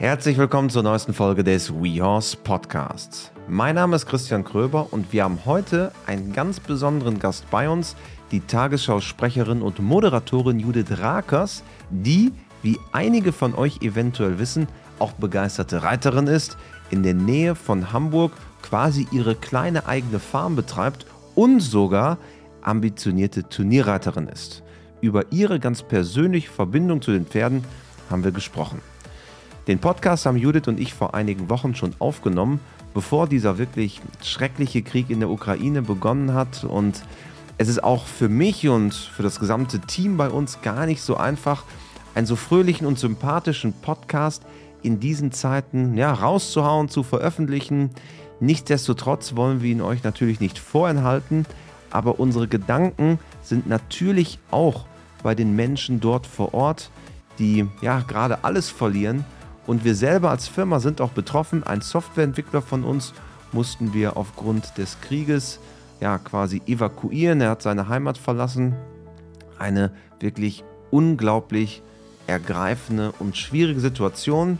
Herzlich willkommen zur neuesten Folge des WeHorse Podcasts. Mein Name ist Christian Kröber und wir haben heute einen ganz besonderen Gast bei uns, die Tagesschausprecherin und Moderatorin Judith Rakers, die, wie einige von euch eventuell wissen, auch begeisterte Reiterin ist, in der Nähe von Hamburg quasi ihre kleine eigene Farm betreibt und sogar ambitionierte Turnierreiterin ist. Über ihre ganz persönliche Verbindung zu den Pferden haben wir gesprochen. Den Podcast haben Judith und ich vor einigen Wochen schon aufgenommen, bevor dieser wirklich schreckliche Krieg in der Ukraine begonnen hat. Und es ist auch für mich und für das gesamte Team bei uns gar nicht so einfach, einen so fröhlichen und sympathischen Podcast in diesen Zeiten ja, rauszuhauen, zu veröffentlichen. Nichtsdestotrotz wollen wir ihn euch natürlich nicht vorenthalten, aber unsere Gedanken sind natürlich auch bei den Menschen dort vor Ort, die ja gerade alles verlieren und wir selber als Firma sind auch betroffen. Ein Softwareentwickler von uns mussten wir aufgrund des Krieges ja quasi evakuieren. Er hat seine Heimat verlassen. Eine wirklich unglaublich ergreifende und schwierige Situation.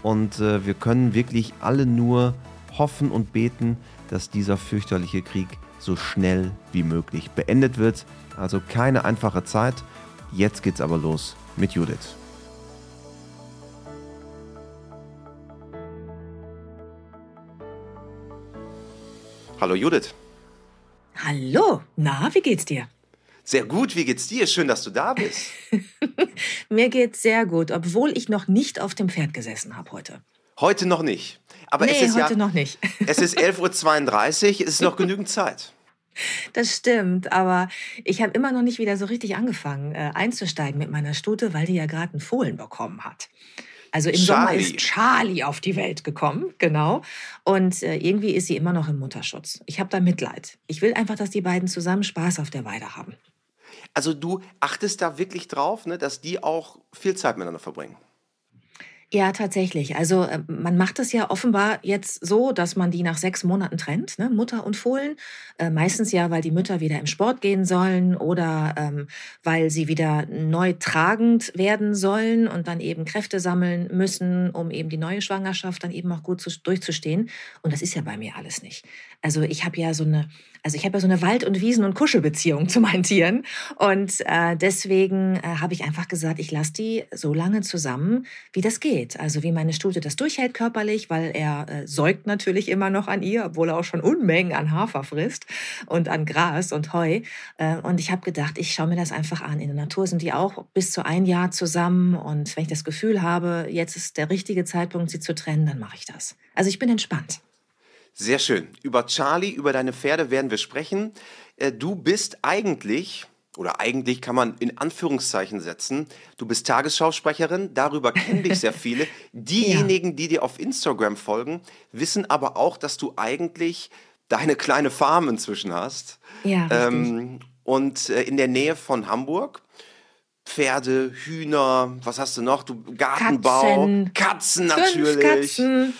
Und äh, wir können wirklich alle nur hoffen und beten, dass dieser fürchterliche Krieg so schnell wie möglich beendet wird. Also keine einfache Zeit. Jetzt geht's aber los mit Judith. Hallo Judith. Hallo, na, wie geht's dir? Sehr gut, wie geht's dir? Schön, dass du da bist. Mir geht's sehr gut, obwohl ich noch nicht auf dem Pferd gesessen habe heute. Heute noch nicht. Aber nee, es ist heute ja, noch nicht. es ist 11.32 Uhr, es ist noch genügend Zeit. Das stimmt, aber ich habe immer noch nicht wieder so richtig angefangen äh, einzusteigen mit meiner Stute, weil die ja gerade einen Fohlen bekommen hat. Also im Sommer Charlie. ist Charlie auf die Welt gekommen, genau. Und äh, irgendwie ist sie immer noch im Mutterschutz. Ich habe da Mitleid. Ich will einfach, dass die beiden zusammen Spaß auf der Weide haben. Also du achtest da wirklich drauf, ne, dass die auch viel Zeit miteinander verbringen. Ja, tatsächlich. Also äh, man macht es ja offenbar jetzt so, dass man die nach sechs Monaten trennt, ne? Mutter und Fohlen. Äh, meistens ja, weil die Mütter wieder im Sport gehen sollen oder ähm, weil sie wieder neu tragend werden sollen und dann eben Kräfte sammeln müssen, um eben die neue Schwangerschaft dann eben auch gut zu, durchzustehen. Und das ist ja bei mir alles nicht. Also ich habe ja so eine, also ich habe ja so eine Wald- und Wiesen- und Kuschelbeziehung zu meinen Tieren. Und äh, deswegen äh, habe ich einfach gesagt, ich lasse die so lange zusammen, wie das geht. Also wie meine Stute das durchhält körperlich, weil er äh, säugt natürlich immer noch an ihr, obwohl er auch schon Unmengen an Hafer frisst und an Gras und Heu. Äh, und ich habe gedacht, ich schaue mir das einfach an. In der Natur sind die auch bis zu ein Jahr zusammen. Und wenn ich das Gefühl habe, jetzt ist der richtige Zeitpunkt, sie zu trennen, dann mache ich das. Also ich bin entspannt. Sehr schön. Über Charlie, über deine Pferde werden wir sprechen. Äh, Du bist eigentlich, oder eigentlich kann man in Anführungszeichen setzen, du bist Tagesschausprecherin, darüber kennen dich sehr viele. Diejenigen, die dir auf Instagram folgen, wissen aber auch, dass du eigentlich deine kleine Farm inzwischen hast. Ja. Ähm, und äh, in der Nähe von Hamburg. Pferde, Hühner, was hast du noch? Du Gartenbau, Katzen. Katzen natürlich. Katzen,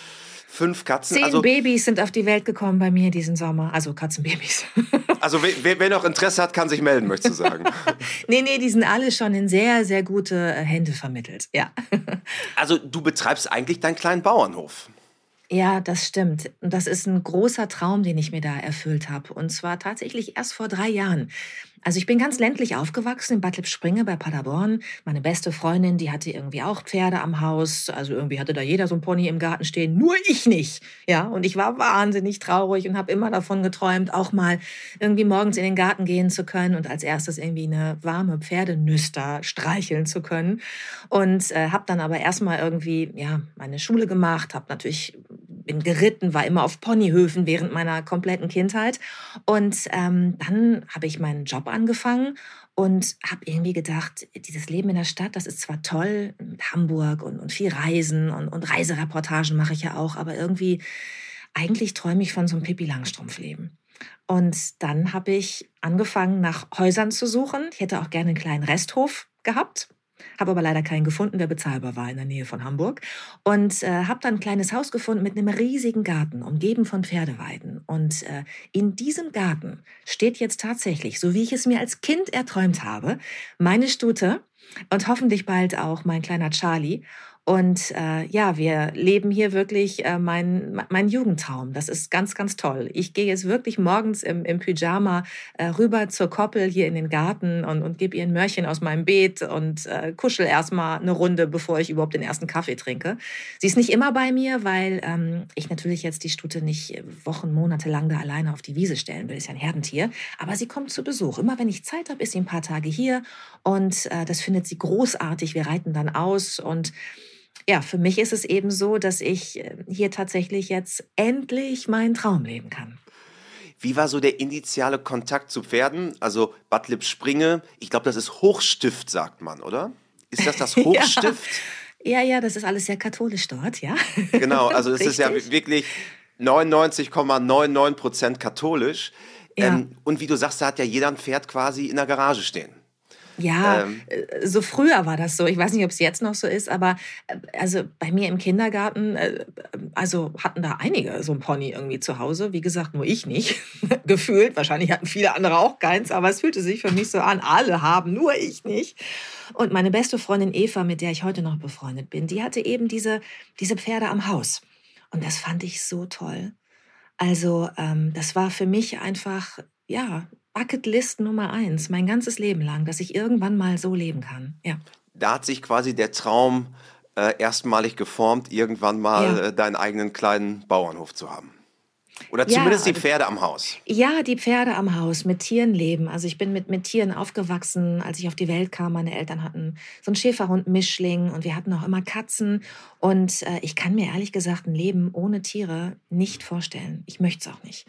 Fünf Katzen. zehn also, Babys sind auf die Welt gekommen bei mir diesen Sommer. Also Katzenbabys. also wer, wer- noch Interesse hat, kann sich melden, möchtest du sagen. nee, nee, die sind alle schon in sehr, sehr gute äh, Hände vermittelt. Ja. Also du betreibst eigentlich deinen kleinen Bauernhof. Ja, das stimmt. Und das ist ein großer Traum, den ich mir da erfüllt habe. Und zwar tatsächlich erst vor drei Jahren. Also ich bin ganz ländlich aufgewachsen in Bad Lippspringe bei Paderborn. Meine beste Freundin, die hatte irgendwie auch Pferde am Haus. Also irgendwie hatte da jeder so ein Pony im Garten stehen. Nur ich nicht. Ja, und ich war wahnsinnig traurig und habe immer davon geträumt, auch mal irgendwie morgens in den Garten gehen zu können und als erstes irgendwie eine warme Pferdenüster streicheln zu können. Und äh, habe dann aber erstmal irgendwie ja meine Schule gemacht, habe natürlich bin geritten, war immer auf Ponyhöfen während meiner kompletten Kindheit. Und ähm, dann habe ich meinen Job angefangen und habe irgendwie gedacht, dieses Leben in der Stadt, das ist zwar toll, mit Hamburg und, und viel Reisen und, und Reisereportagen mache ich ja auch, aber irgendwie, eigentlich träume ich von so einem Pippi Langstrumpf-Leben. Und dann habe ich angefangen, nach Häusern zu suchen. Ich hätte auch gerne einen kleinen Resthof gehabt. Habe aber leider keinen gefunden, der bezahlbar war in der Nähe von Hamburg. Und äh, habe dann ein kleines Haus gefunden mit einem riesigen Garten, umgeben von Pferdeweiden. Und äh, in diesem Garten steht jetzt tatsächlich, so wie ich es mir als Kind erträumt habe, meine Stute und hoffentlich bald auch mein kleiner Charlie. Und äh, ja, wir leben hier wirklich äh, mein, mein Jugendtraum. Das ist ganz, ganz toll. Ich gehe jetzt wirklich morgens im, im Pyjama äh, rüber zur Koppel hier in den Garten und, und gebe ihr ein Mörchen aus meinem Beet und äh, kuschel erstmal eine Runde, bevor ich überhaupt den ersten Kaffee trinke. Sie ist nicht immer bei mir, weil ähm, ich natürlich jetzt die Stute nicht Wochen, Monate lang da alleine auf die Wiese stellen will. Ist ja ein Herdentier. Aber sie kommt zu Besuch. Immer wenn ich Zeit habe, ist sie ein paar Tage hier und äh, das findet sie großartig. Wir reiten dann aus und ja, für mich ist es eben so, dass ich äh, hier tatsächlich jetzt endlich meinen Traum leben kann. Wie war so der initiale Kontakt zu Pferden? Also Badlip Springe, ich glaube, das ist Hochstift, sagt man, oder? Ist das das Hochstift? ja. ja, ja, das ist alles sehr katholisch dort, ja. Genau, also es ist ja wirklich 99,99 Prozent ,99 katholisch. Ja. Ähm, und wie du sagst, da hat ja jeder ein Pferd quasi in der Garage stehen. Ja, ähm, äh, so früher war das so. Ich weiß nicht, ob es jetzt noch so ist, aber äh, also bei mir im Kindergarten, äh, also hatten da einige so ein Pony irgendwie zu Hause. Wie gesagt, nur ich nicht. Gefühlt. Wahrscheinlich hatten viele andere auch keins, aber es fühlte sich für mich so an, alle haben, nur ich nicht. Und meine beste Freundin Eva, mit der ich heute noch befreundet bin, die hatte eben diese, diese Pferde am Haus. Und das fand ich so toll. Also ähm, das war für mich einfach, ja, Bucketlist Nummer eins, mein ganzes Leben lang, dass ich irgendwann mal so leben kann. Ja. Da hat sich quasi der Traum äh, erstmalig geformt, irgendwann mal ja. äh, deinen eigenen kleinen Bauernhof zu haben. Oder zumindest ja, die Pferde am Haus. Ja, die Pferde am Haus, mit Tieren leben. Also ich bin mit, mit Tieren aufgewachsen, als ich auf die Welt kam. Meine Eltern hatten so einen Schäferhund-Mischling und wir hatten auch immer Katzen. Und äh, ich kann mir ehrlich gesagt ein Leben ohne Tiere nicht vorstellen. Ich möchte es auch nicht.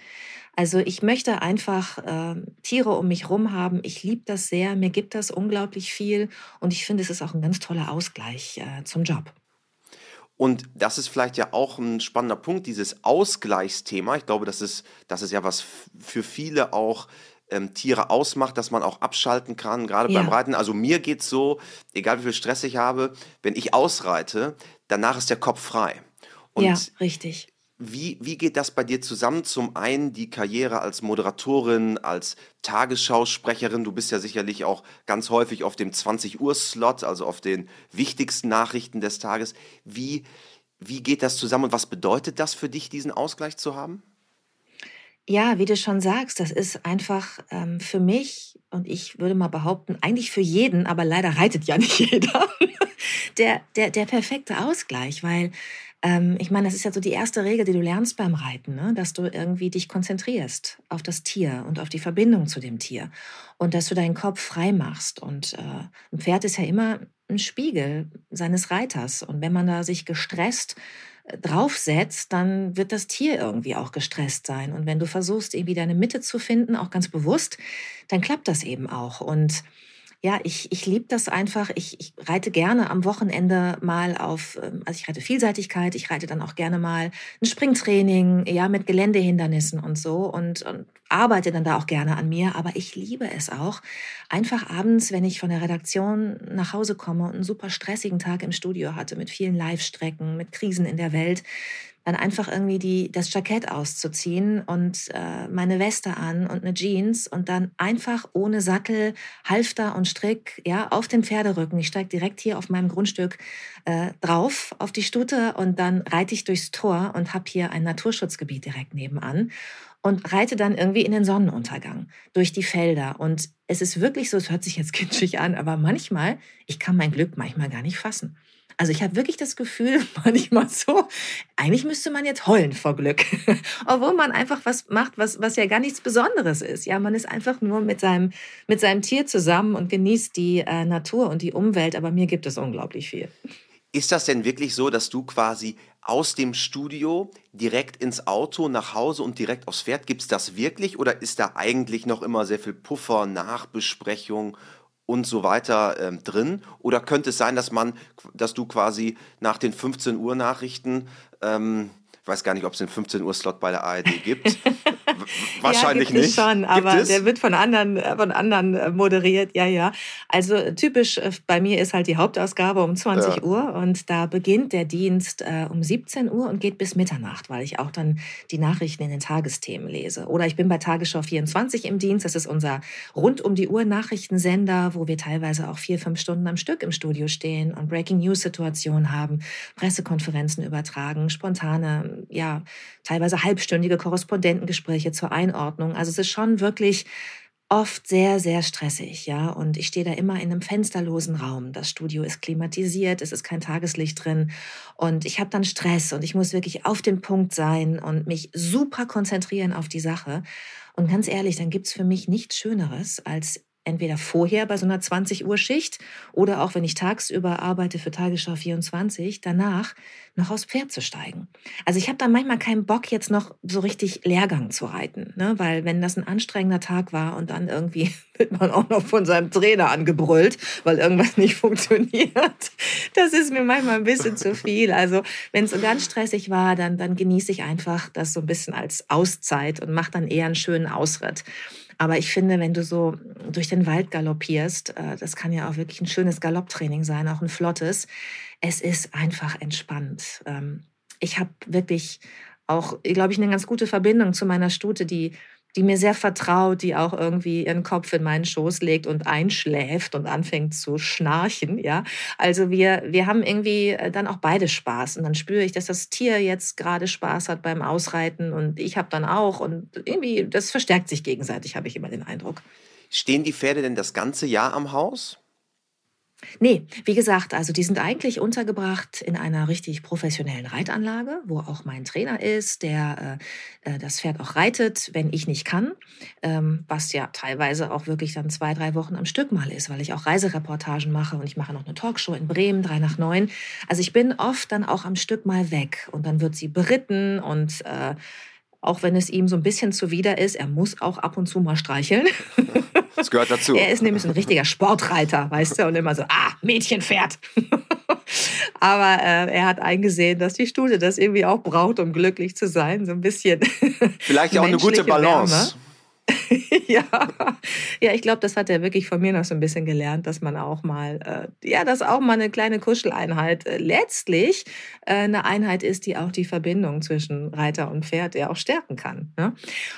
Also ich möchte einfach äh, Tiere um mich herum haben. Ich liebe das sehr. Mir gibt das unglaublich viel. Und ich finde, es ist auch ein ganz toller Ausgleich äh, zum Job. Und das ist vielleicht ja auch ein spannender Punkt, dieses Ausgleichsthema. Ich glaube, das ist, das ist ja was für viele auch ähm, Tiere ausmacht, dass man auch abschalten kann, gerade ja. beim Reiten. Also mir geht es so, egal wie viel Stress ich habe, wenn ich ausreite, danach ist der Kopf frei. Und ja, richtig. Wie, wie geht das bei dir zusammen? Zum einen die Karriere als Moderatorin, als Tagesschausprecherin. Du bist ja sicherlich auch ganz häufig auf dem 20 Uhr Slot, also auf den wichtigsten Nachrichten des Tages. Wie, wie geht das zusammen und was bedeutet das für dich, diesen Ausgleich zu haben? Ja, wie du schon sagst, das ist einfach ähm, für mich und ich würde mal behaupten, eigentlich für jeden, aber leider reitet ja nicht jeder, der, der, der perfekte Ausgleich, weil ähm, ich meine, das ist ja so die erste Regel, die du lernst beim Reiten, ne? dass du irgendwie dich konzentrierst auf das Tier und auf die Verbindung zu dem Tier und dass du deinen Kopf frei machst. Und äh, ein Pferd ist ja immer ein Spiegel seines Reiters. Und wenn man da sich gestresst äh, draufsetzt, dann wird das Tier irgendwie auch gestresst sein. Und wenn du versuchst, irgendwie deine Mitte zu finden, auch ganz bewusst, dann klappt das eben auch. Und ja, ich, ich liebe das einfach. Ich, ich reite gerne am Wochenende mal auf, ähm, also ich reite Vielseitigkeit, ich reite dann auch gerne mal ein Springtraining, ja, mit Geländehindernissen und so und, und arbeite dann da auch gerne an mir. Aber ich liebe es auch, einfach abends, wenn ich von der Redaktion nach Hause komme und einen super stressigen Tag im Studio hatte mit vielen Live-Strecken, mit Krisen in der Welt, dann einfach irgendwie die, das Jackett auszuziehen und äh, meine Weste an und eine Jeans und dann einfach ohne Sattel, Halfter und Strick ja, auf den Pferderücken. Ich steige direkt hier auf meinem Grundstück äh, drauf auf die Stute und dann reite ich durchs Tor und habe hier ein Naturschutzgebiet direkt nebenan und reite dann irgendwie in den Sonnenuntergang durch die Felder. Und es ist wirklich so, es hört sich jetzt kitschig an, aber manchmal, ich kann mein Glück manchmal gar nicht fassen. Also ich habe wirklich das Gefühl, manchmal so, eigentlich müsste man jetzt heulen vor Glück. Obwohl man einfach was macht, was, was ja gar nichts Besonderes ist. Ja, man ist einfach nur mit seinem, mit seinem Tier zusammen und genießt die äh, Natur und die Umwelt. Aber mir gibt es unglaublich viel. Ist das denn wirklich so, dass du quasi aus dem Studio direkt ins Auto, nach Hause und direkt aufs Pferd, gibt es das wirklich oder ist da eigentlich noch immer sehr viel Puffer, Nachbesprechung und so weiter ähm, drin? Oder könnte es sein, dass man, dass du quasi nach den 15 Uhr Nachrichten, ähm, ich weiß gar nicht, ob es den 15 Uhr Slot bei der ARD gibt, Wahrscheinlich ja, gibt nicht. Es schon, aber der wird von anderen, äh, von anderen äh, moderiert. Ja, ja. Also typisch äh, bei mir ist halt die Hauptausgabe um 20 ja. Uhr und da beginnt der Dienst äh, um 17 Uhr und geht bis Mitternacht, weil ich auch dann die Nachrichten in den Tagesthemen lese. Oder ich bin bei Tagesschau 24 im Dienst. Das ist unser rund um die Uhr Nachrichtensender, wo wir teilweise auch vier, fünf Stunden am Stück im Studio stehen und Breaking News Situationen haben, Pressekonferenzen übertragen, spontane, ja, teilweise halbstündige Korrespondentengespräche zur Einordnung. Also es ist schon wirklich oft sehr, sehr stressig, ja. Und ich stehe da immer in einem fensterlosen Raum. Das Studio ist klimatisiert, es ist kein Tageslicht drin. Und ich habe dann Stress und ich muss wirklich auf den Punkt sein und mich super konzentrieren auf die Sache. Und ganz ehrlich, dann gibt's für mich nichts Schöneres, als entweder vorher bei so einer 20 Uhr Schicht oder auch wenn ich tagsüber arbeite für Tagesschau 24, danach noch aufs Pferd zu steigen. Also ich habe dann manchmal keinen Bock jetzt noch so richtig Lehrgang zu reiten, ne? weil wenn das ein anstrengender Tag war und dann irgendwie wird man auch noch von seinem Trainer angebrüllt, weil irgendwas nicht funktioniert, das ist mir manchmal ein bisschen zu viel. Also wenn es so ganz stressig war, dann, dann genieße ich einfach das so ein bisschen als Auszeit und mache dann eher einen schönen Ausritt. Aber ich finde, wenn du so durch den Wald galoppierst, äh, das kann ja auch wirklich ein schönes Galopptraining sein, auch ein flottes. Es ist einfach entspannt. Ähm, ich habe wirklich auch, glaube ich, eine ganz gute Verbindung zu meiner Stute, die die mir sehr vertraut, die auch irgendwie ihren Kopf in meinen Schoß legt und einschläft und anfängt zu schnarchen, ja. Also wir, wir haben irgendwie äh, dann auch beide Spaß und dann spüre ich, dass das Tier jetzt gerade Spaß hat beim Ausreiten und ich habe dann auch und irgendwie, das verstärkt sich gegenseitig, habe ich immer den Eindruck. Stehen die Pferde denn das ganze Jahr am Haus? Nee, wie gesagt, also die sind eigentlich untergebracht in einer richtig professionellen Reitanlage, wo auch mein Trainer ist, der äh, äh, das Pferd auch reitet, wenn ich nicht kann, ähm, was ja teilweise auch wirklich dann zwei, drei Wochen am Stück mal ist, weil ich auch Reisereportagen mache und ich mache noch eine Talkshow in Bremen, drei nach neun. Also ich bin oft dann auch am Stück mal weg und dann wird sie beritten und äh, auch wenn es ihm so ein bisschen zuwider ist, er muss auch ab und zu mal streicheln. Das gehört dazu. er ist nämlich ein richtiger Sportreiter, weißt du, und immer so, ah, Mädchen fährt. Aber äh, er hat eingesehen, dass die Studie das irgendwie auch braucht, um glücklich zu sein. So ein bisschen. Vielleicht auch eine gute Balance. Wärme. ja. ja, ich glaube, das hat er wirklich von mir noch so ein bisschen gelernt, dass man auch mal, äh, ja, dass auch mal eine kleine Kuscheleinheit äh, letztlich äh, eine Einheit ist, die auch die Verbindung zwischen Reiter und Pferd ja auch stärken kann. Ne?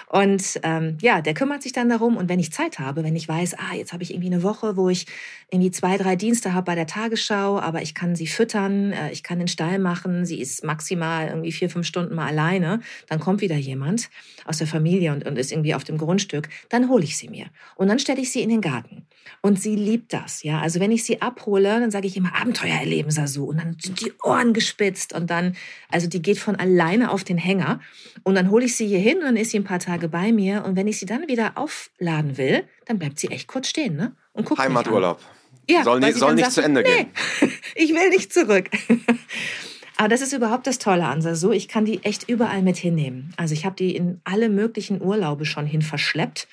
Und ähm, ja, der kümmert sich dann darum und wenn ich Zeit habe, wenn ich weiß, ah, jetzt habe ich irgendwie eine Woche, wo ich irgendwie zwei, drei Dienste habe bei der Tagesschau, aber ich kann sie füttern, äh, ich kann den Stall machen, sie ist maximal irgendwie vier, fünf Stunden mal alleine, dann kommt wieder jemand aus der Familie und, und ist irgendwie auf dem Grundstück, dann hole ich sie mir. Und dann stelle ich sie in den Garten. Und sie liebt das, ja. Also wenn ich sie abhole, dann sage ich immer Abenteuer erleben, Sasu. Und dann sind die Ohren gespitzt und dann, also die geht von alleine auf den Hänger. Und dann hole ich sie hier hin und dann ist sie ein paar Tage bei mir. Und wenn ich sie dann wieder aufladen will, dann bleibt sie echt kurz stehen, ne? Und guckt Heimaturlaub. Ja, soll nicht, soll nicht sagt, zu Ende nee, gehen. ich will nicht zurück. Aber das ist überhaupt das Tolle an Sasu. Ich kann die echt überall mit hinnehmen. Also ich habe die in alle möglichen Urlaube schon hin verschleppt.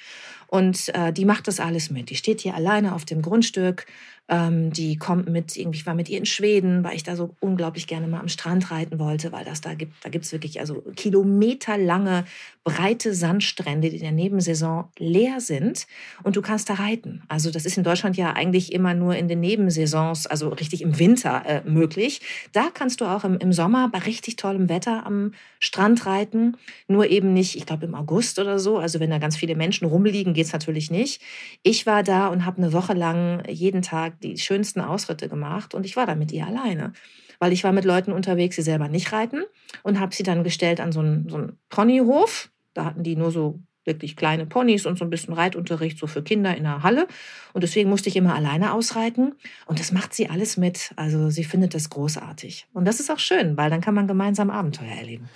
Und äh, die macht das alles mit. Die steht hier alleine auf dem Grundstück, ähm, die kommt mit, irgendwie, ich war mit ihr in Schweden, weil ich da so unglaublich gerne mal am Strand reiten wollte, weil das da gibt, da gibt es wirklich also kilometerlange breite Sandstrände, die in der Nebensaison leer sind und du kannst da reiten. Also das ist in Deutschland ja eigentlich immer nur in den Nebensaisons, also richtig im Winter äh, möglich. Da kannst du auch im, im Sommer bei richtig tollem Wetter am Strand reiten, nur eben nicht, ich glaube im August oder so. Also wenn da ganz viele Menschen rumliegen, geht es natürlich nicht. Ich war da und habe eine Woche lang jeden Tag die schönsten Ausritte gemacht und ich war da mit ihr alleine. Weil ich war mit Leuten unterwegs, die selber nicht reiten und habe sie dann gestellt an so einen, so einen Ponyhof. Da hatten die nur so wirklich kleine Ponys und so ein bisschen Reitunterricht so für Kinder in der Halle. Und deswegen musste ich immer alleine ausreiten. Und das macht sie alles mit. Also sie findet das großartig. Und das ist auch schön, weil dann kann man gemeinsam Abenteuer erleben.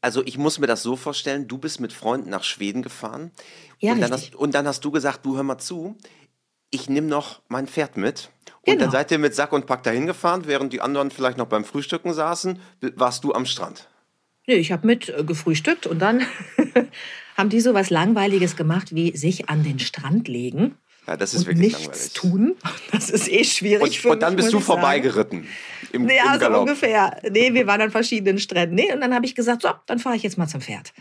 Also ich muss mir das so vorstellen, du bist mit Freunden nach Schweden gefahren. Ja, und, dann hast, und dann hast du gesagt, du hör mal zu, ich nehme noch mein Pferd mit. Und genau. dann seid ihr mit Sack und Pack dahin gefahren, während die anderen vielleicht noch beim Frühstücken saßen, warst du am Strand. Nee, ich habe mit äh, gefrühstückt und dann haben die so was Langweiliges gemacht, wie sich an den Strand legen. Ja, das ist und wirklich nichts langweilig. tun. Das ist eh schwierig und, für Und dann mich, bist du vorbeigeritten. Im, nee, im also ungefähr. Nee, wir waren an verschiedenen Stränden. Nee, und dann habe ich gesagt, so, dann fahre ich jetzt mal zum Pferd.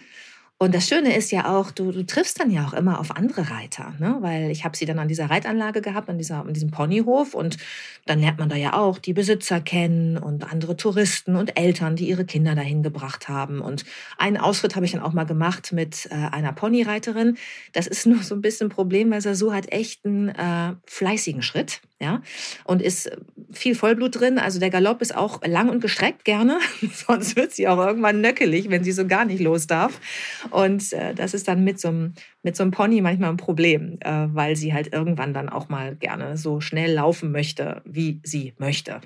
Und das Schöne ist ja auch, du, du triffst dann ja auch immer auf andere Reiter, ne? weil ich habe sie dann an dieser Reitanlage gehabt, an, dieser, an diesem Ponyhof und dann lernt man da ja auch die Besitzer kennen und andere Touristen und Eltern, die ihre Kinder dahin gebracht haben. Und einen Ausritt habe ich dann auch mal gemacht mit äh, einer Ponyreiterin. Das ist nur so ein bisschen ein Problem, weil Sasu hat echt einen äh, fleißigen Schritt ja, und ist viel Vollblut drin. Also der Galopp ist auch lang und gestreckt gerne, sonst wird sie auch irgendwann nöckelig, wenn sie so gar nicht los darf. Und äh, das ist dann mit so einem mit einem Pony manchmal ein Problem, äh, weil sie halt irgendwann dann auch mal gerne so schnell laufen möchte, wie sie möchte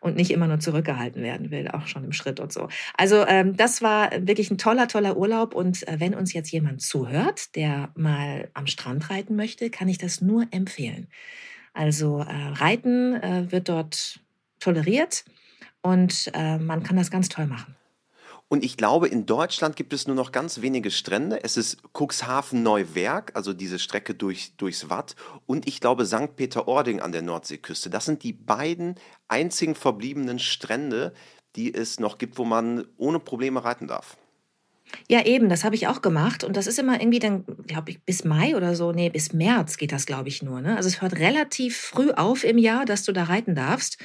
und nicht immer nur zurückgehalten werden will, auch schon im Schritt und so. Also ähm, das war wirklich ein toller, toller Urlaub und äh, wenn uns jetzt jemand zuhört, der mal am Strand reiten möchte, kann ich das nur empfehlen. Also äh, Reiten äh, wird dort toleriert und äh, man kann das ganz toll machen. Und ich glaube, in Deutschland gibt es nur noch ganz wenige Strände. Es ist Cuxhaven Neuwerk, also diese Strecke durch, durchs Watt. Und ich glaube St. Peter-Ording an der Nordseeküste. Das sind die beiden einzigen verbliebenen Strände, die es noch gibt, wo man ohne Probleme reiten darf. Ja, eben, das habe ich auch gemacht. Und das ist immer irgendwie dann, glaube ich, bis Mai oder so, nee, bis März geht das, glaube ich, nur. Ne? Also es hört relativ früh auf im Jahr, dass du da reiten darfst.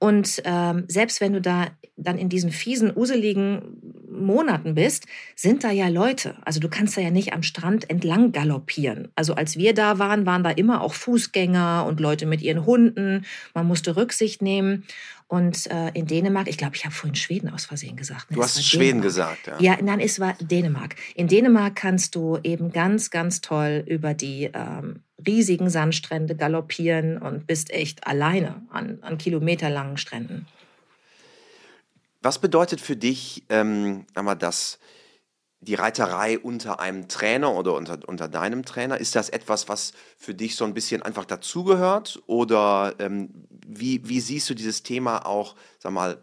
Und ähm, selbst wenn du da dann in diesen fiesen, useligen Monaten bist, sind da ja Leute. Also du kannst da ja nicht am Strand entlang galoppieren. Also als wir da waren, waren da immer auch Fußgänger und Leute mit ihren Hunden. Man musste Rücksicht nehmen. Und äh, in Dänemark, ich glaube, ich habe vorhin Schweden aus Versehen gesagt. Ne? Du hast Schweden gesagt, ja. Ja, nein, es war Dänemark. In Dänemark kannst du eben ganz, ganz toll über die ähm, riesigen Sandstrände galoppieren und bist echt alleine an, an kilometerlangen Stränden. Was bedeutet für dich, ähm, das die Reiterei unter einem Trainer oder unter, unter deinem Trainer? Ist das etwas, was für dich so ein bisschen einfach dazugehört? Oder ähm, wie, wie siehst du dieses Thema auch, sag mal,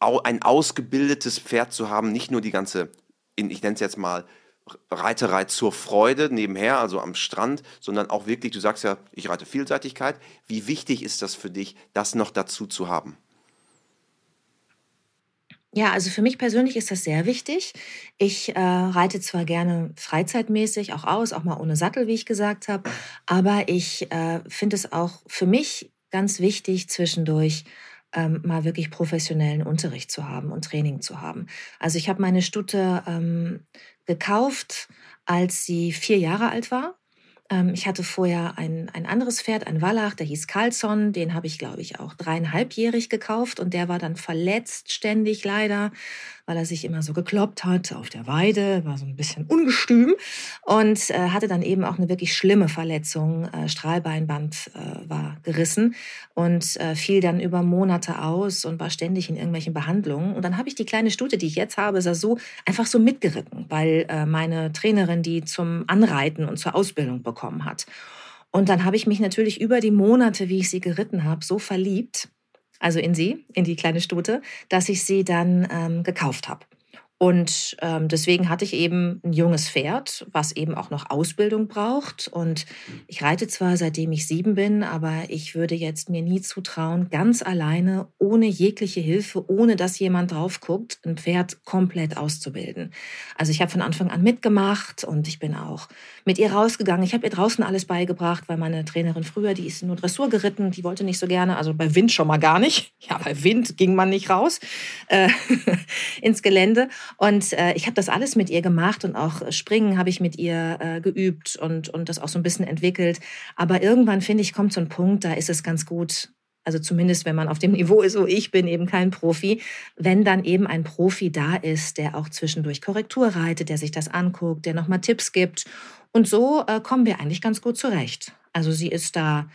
ein ausgebildetes Pferd zu haben, nicht nur die ganze, ich nenne es jetzt mal, Reiterei zur Freude nebenher, also am Strand, sondern auch wirklich, du sagst ja, ich reite Vielseitigkeit. Wie wichtig ist das für dich, das noch dazu zu haben? Ja, also für mich persönlich ist das sehr wichtig. Ich äh, reite zwar gerne freizeitmäßig auch aus, auch mal ohne Sattel, wie ich gesagt habe, aber ich äh, finde es auch für mich ganz wichtig, zwischendurch ähm, mal wirklich professionellen Unterricht zu haben und Training zu haben. Also ich habe meine Stute ähm, gekauft, als sie vier Jahre alt war. Ähm, ich hatte vorher ein, ein anderes Pferd, ein Wallach, der hieß Carlsson. Den habe ich, glaube ich, auch dreieinhalbjährig gekauft und der war dann verletzt ständig leider weil er sich immer so gekloppt hat auf der Weide, war so ein bisschen ungestüm und äh, hatte dann eben auch eine wirklich schlimme Verletzung. Äh, Strahlbeinband äh, war gerissen und äh, fiel dann über Monate aus und war ständig in irgendwelchen Behandlungen. Und dann habe ich die kleine Stute, die ich jetzt habe, so einfach so mitgeritten, weil äh, meine Trainerin die zum Anreiten und zur Ausbildung bekommen hat. Und dann habe ich mich natürlich über die Monate, wie ich sie geritten habe, so verliebt, also in sie, in die kleine Stute, dass ich sie dann ähm, gekauft habe. Und ähm, deswegen hatte ich eben ein junges Pferd, was eben auch noch Ausbildung braucht. Und ich reite zwar seitdem ich sieben bin, aber ich würde jetzt mir nie zutrauen, ganz alleine, ohne jegliche Hilfe, ohne dass jemand drauf guckt, ein Pferd komplett auszubilden. Also ich habe von Anfang an mitgemacht und ich bin auch mit ihr rausgegangen. Ich habe ihr draußen alles beigebracht, weil meine Trainerin früher, die ist nur Dressur geritten, die wollte nicht so gerne, also bei Wind schon mal gar nicht. Ja, bei Wind ging man nicht raus äh, ins Gelände. Und äh, ich habe das alles mit ihr gemacht und auch Springen habe ich mit ihr äh, geübt und, und das auch so ein bisschen entwickelt. Aber irgendwann, finde ich, kommt so ein Punkt, da ist es ganz gut, also zumindest wenn man auf dem Niveau ist, wo ich bin, eben kein Profi, wenn dann eben ein Profi da ist, der auch zwischendurch Korrektur reitet, der sich das anguckt, der nochmal Tipps gibt. Und so äh, kommen wir eigentlich ganz gut zurecht. Also sie ist da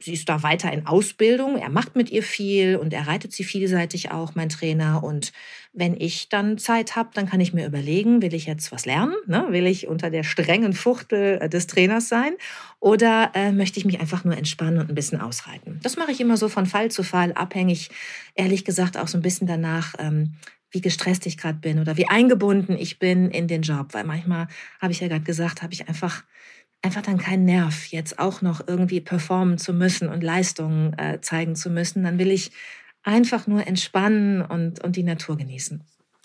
sie ist da weiter in Ausbildung. Er macht mit ihr viel und er reitet sie vielseitig auch, mein Trainer. Und wenn ich dann Zeit habe, dann kann ich mir überlegen, will ich jetzt was lernen? Ne? Will ich unter der strengen Fuchtel äh, des Trainers sein? Oder äh, möchte ich mich einfach nur entspannen und ein bisschen ausreiten? Das mache ich immer so von Fall zu Fall, abhängig, ehrlich gesagt, auch so ein bisschen danach. Ähm, wie gestresst ich gerade bin oder wie eingebunden ich bin in den Job, weil manchmal habe ich ja gerade gesagt, habe ich einfach einfach dann keinen Nerv, jetzt auch noch irgendwie performen zu müssen und Leistungen äh, zeigen zu müssen. Dann will ich einfach nur entspannen und, und die Natur genießen.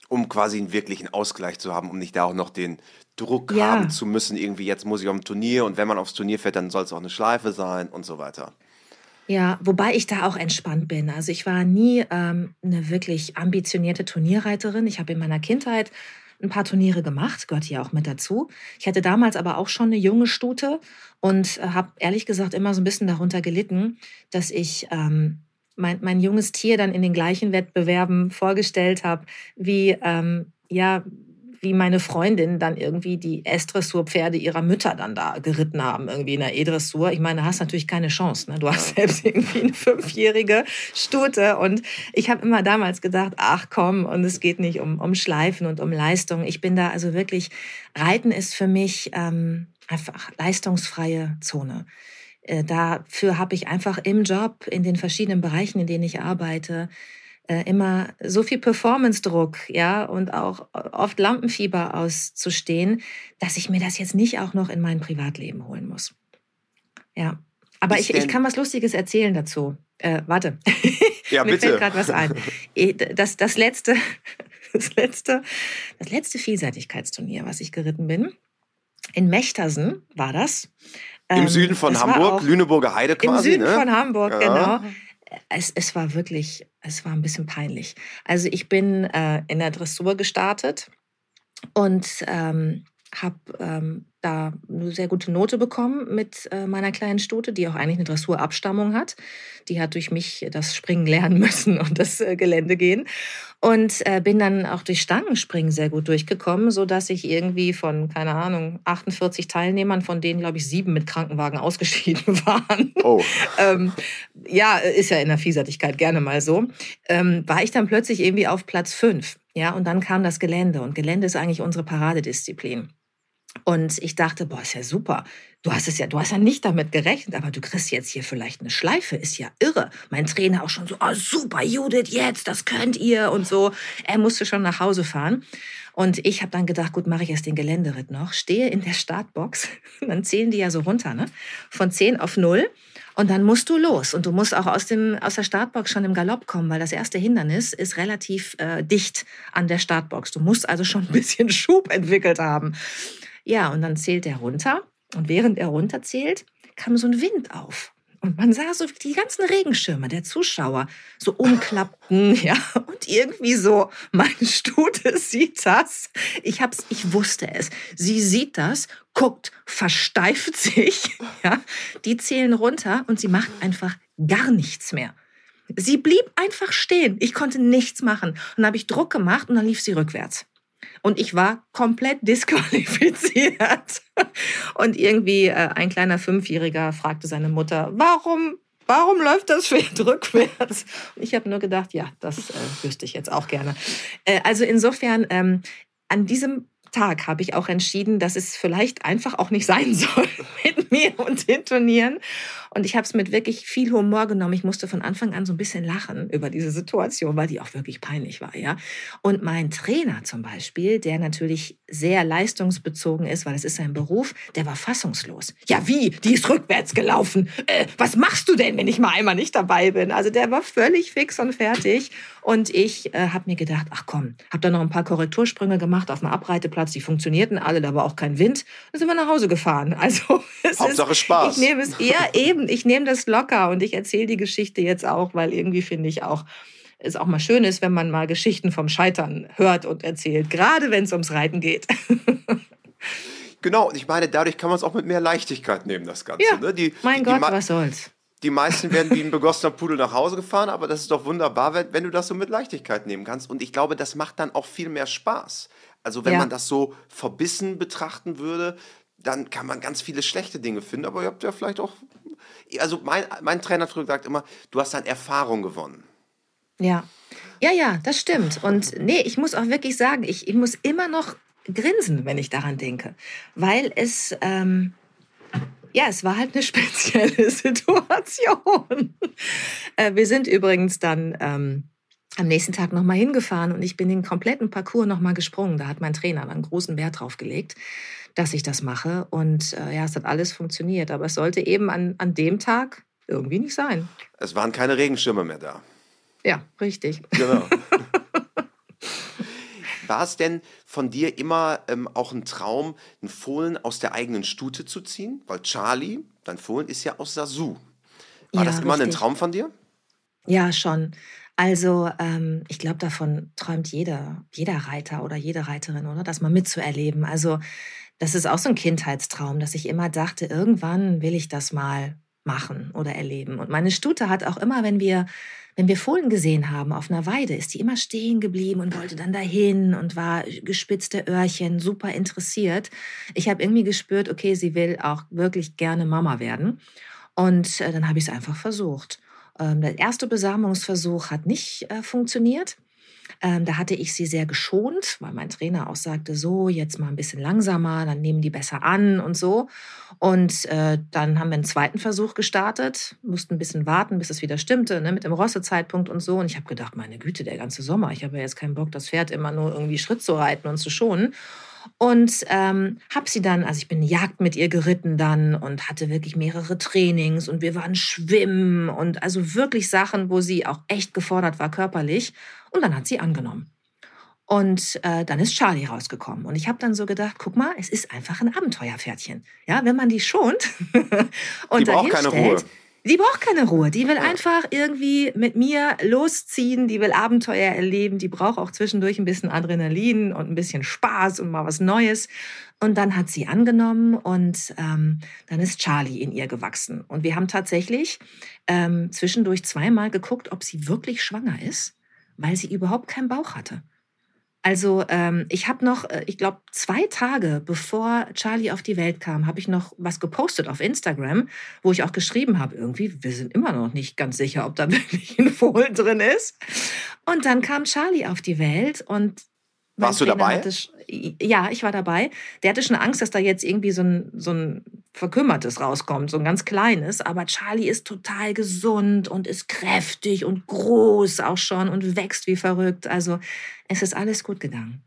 um quasi einen wirklichen Ausgleich zu haben, um nicht da auch noch den Druck Ja. haben zu müssen, irgendwie jetzt muss ich auf ein Turnier und wenn man aufs Turnier fährt, dann soll es auch eine Schleife sein und so weiter. Ja, wobei ich da auch entspannt bin. Also ich war nie ähm, eine wirklich ambitionierte Turnierreiterin. Ich habe in meiner Kindheit ein paar Turniere gemacht, gehört hier auch mit dazu. Ich hatte damals aber auch schon eine junge Stute und äh, habe ehrlich gesagt immer so ein bisschen darunter gelitten, dass ich ähm, mein, mein junges Tier dann in den gleichen Wettbewerben vorgestellt habe, wie ähm, ja wie meine Freundin dann irgendwie die S-Dressur-Pferde ihrer Mütter dann da geritten haben, irgendwie in der E-Dressur. Ich meine, da hast natürlich keine Chance. Ne? Du hast selbst irgendwie eine fünfjährige Stute. Und ich habe immer damals gedacht, ach komm, und es geht nicht um, um Schleifen und um Leistung. Ich bin da also wirklich, Reiten ist für mich ähm, einfach leistungsfreie Zone. Äh, dafür habe ich einfach im Job, in den verschiedenen Bereichen, in denen ich arbeite, immer so viel Performance-Druck, ja, und auch oft Lampenfieber auszustehen, dass ich mir das jetzt nicht auch noch in mein Privatleben holen muss. Ja. Aber ich, ich kann was Lustiges erzählen dazu. Äh, warte. Ja, Mir bitte. fällt gerade was ein. Eh, Das, das, letzte, das, letzte, das letzte Vielseitigkeitsturnier, was ich geritten bin, in Mechtersen war das. Im Ähm, Süden von Hamburg, Lüneburger Heide Im quasi, Süden ne? von Hamburg, Ja. genau. Es, es war wirklich, es war ein bisschen peinlich. Also ich bin äh, in der Dressur gestartet und ähm, habe ähm, da eine sehr gute Note bekommen mit äh, meiner kleinen Stute, die auch eigentlich eine Dressurabstammung hat. Die hat durch mich das Springen lernen müssen und das äh, Gelände gehen. Und äh, bin dann auch durch Stangenspringen sehr gut durchgekommen, sodass ich irgendwie von, keine Ahnung, 48 Teilnehmern, von denen, glaube ich, sieben mit Krankenwagen ausgeschieden waren. Oh, ähm, ja, ist ja in der Vielseitigkeit gerne mal so, ähm, war ich dann plötzlich irgendwie auf Platz fünf. Ja, und dann kam das Gelände. Und Gelände ist eigentlich unsere Paradedisziplin. Und ich dachte, boah, ist ja super. Du hast es ja, du hast ja nicht damit gerechnet, aber du kriegst jetzt hier vielleicht eine Schleife, ist ja irre. Mein Trainer auch schon so, oh super, Judith, jetzt, das könnt ihr und so. Er musste schon nach Hause fahren. Und ich habe dann gedacht, gut, mache ich erst den Geländeritt noch, stehe in der Startbox, dann zählen die ja so runter, ne? Von 10 auf 0. Und dann musst du los. Und du musst auch aus, dem, aus der Startbox schon im Galopp kommen, weil das erste Hindernis ist relativ äh, dicht an der Startbox. Du musst also schon ein bisschen Schub entwickelt haben. Ja, und dann zählt er runter. Und während er runterzählt, kam so ein Wind auf. Und man sah so wie die ganzen Regenschirme der Zuschauer so umklappten, ja, und irgendwie so, meine Stute sieht das. Ich hab's, ich wusste es. Sie sieht das, guckt, versteift sich, ja. Die zählen runter und sie macht einfach gar nichts mehr. Sie blieb einfach stehen. Ich konnte nichts machen. Und dann habe ich Druck gemacht und dann lief sie rückwärts. Und ich war komplett disqualifiziert. Und irgendwie äh, ein kleiner Fünfjähriger fragte seine Mutter, warum, warum läuft das Pferd rückwärts? Und ich habe nur gedacht, ja, das äh, wüsste ich jetzt auch gerne. Äh, also insofern, ähm, an diesem Tag habe ich auch entschieden, dass es vielleicht einfach auch nicht sein soll mit mir und den Turnieren. Und ich habe es mit wirklich viel Humor genommen. Ich musste von Anfang an so ein bisschen lachen über diese Situation, weil die auch wirklich peinlich war, ja. Und mein Trainer zum Beispiel, der natürlich sehr leistungsbezogen ist, weil es ist sein Beruf, der war fassungslos. Ja, wie? Die ist rückwärts gelaufen. Äh, was machst du denn, wenn ich mal einmal nicht dabei bin? Also der war völlig fix und fertig. Und ich äh, habe mir gedacht, ach komm, habe dann noch ein paar Korrektursprünge gemacht auf dem Abreiteplatz. Die funktionierten alle, da war auch kein Wind. Dann sind wir nach Hause gefahren. Also es Hauptsache ist, Spaß. Ich nehme es ja eben. Ich nehme das locker und ich erzähle die Geschichte jetzt auch, weil irgendwie finde ich auch es auch mal schön ist, wenn man mal Geschichten vom Scheitern hört und erzählt, gerade wenn es ums Reiten geht. genau. Und ich meine, dadurch kann man es auch mit mehr Leichtigkeit nehmen, das Ganze. Ja, ne? die, mein die, Gott, die, was soll's. die meisten werden wie ein begossener Pudel nach Hause gefahren, aber das ist doch wunderbar, wenn, wenn du das so mit Leichtigkeit nehmen kannst. Und ich glaube, das macht dann auch viel mehr Spaß. Also wenn Ja. man das so verbissen betrachten würde, dann kann man ganz viele schlechte Dinge finden, aber ihr habt ja vielleicht auch. Also mein, mein Trainer hat früher gesagt immer, du hast dann Erfahrung gewonnen. Ja. Ja, ja, das stimmt. Und nee, ich muss auch wirklich sagen, ich, ich muss immer noch grinsen, wenn ich daran denke. Weil es, ähm, ja, es war halt eine spezielle Situation. äh, wir sind übrigens dann ähm, am nächsten Tag nochmal hingefahren und ich bin den kompletten Parcours nochmal gesprungen. Da hat mein Trainer einen großen Wert drauf gelegt, dass ich das mache. Und äh, ja, es hat alles funktioniert. Aber es sollte eben an, an dem Tag irgendwie nicht sein. Es waren keine Regenschirme mehr da. Ja, richtig. Genau. War es denn von dir immer ähm, auch ein Traum, einen Fohlen aus der eigenen Stute zu ziehen? Weil Charlie, dein Fohlen, ist ja aus Sasu. War ja, das immer richtig. ein Traum von dir? Ja, schon. Also ähm, ich glaube, davon träumt jeder, jeder Reiter oder jede Reiterin, oder? Das mal mitzuerleben. Also das ist auch so ein Kindheitstraum, dass ich immer dachte, irgendwann will ich das mal machen oder erleben. Und meine Stute hat auch immer, wenn wir, wenn wir Fohlen gesehen haben auf einer Weide, ist die immer stehen geblieben und wollte dann dahin und war gespitzte Öhrchen, super interessiert. Ich habe irgendwie gespürt, okay, sie will auch wirklich gerne Mama werden. Und äh, dann habe ich es einfach versucht. Ähm, der erste Besamungsversuch hat nicht äh, funktioniert. Ähm, da hatte ich sie sehr geschont, weil mein Trainer auch sagte, so, jetzt mal ein bisschen langsamer, dann nehmen die besser an und so. Und äh, dann haben wir einen zweiten Versuch gestartet, mussten ein bisschen warten, bis es wieder stimmte, ne, mit dem Rossezeitpunkt und so. Und ich habe gedacht, meine Güte, der ganze Sommer, ich habe ja jetzt keinen Bock, das Pferd immer nur irgendwie Schritt zu reiten und zu schonen und ähm, habe sie dann, also ich bin Jagd mit ihr geritten dann und hatte wirklich mehrere Trainings und wir waren schwimmen und also wirklich Sachen, wo sie auch echt gefordert war körperlich und dann hat sie angenommen. Und äh, dann ist Charlie rausgekommen. Und ich habe dann so gedacht, guck mal, es ist einfach ein Abenteuerpferdchen. Ja, wenn man die schont und die braucht keine Ruhe. Die braucht keine Ruhe. Die will einfach irgendwie mit mir losziehen. Die will Abenteuer erleben. Die braucht auch zwischendurch ein bisschen Adrenalin und ein bisschen Spaß und mal was Neues. Und dann hat sie angenommen und ähm, dann ist Charlie in ihr gewachsen. Und wir haben tatsächlich ähm, zwischendurch zweimal geguckt, ob sie wirklich schwanger ist, weil sie überhaupt keinen Bauch hatte. Also ähm, ich habe noch, äh, ich glaube, zwei Tage bevor Charlie auf die Welt kam, habe ich noch was gepostet auf Instagram, wo ich auch geschrieben habe, irgendwie, wir sind immer noch nicht ganz sicher, ob da wirklich ein Fohlen drin ist. Und dann kam Charlie auf die Welt und warst du dabei? Hatte, ja, ich war dabei. Der hatte schon Angst, dass da jetzt irgendwie so ein, so ein verkümmertes rauskommt, so ein ganz kleines. Aber Charlie ist total gesund und ist kräftig und groß auch schon und wächst wie verrückt. Also es ist alles gut gegangen.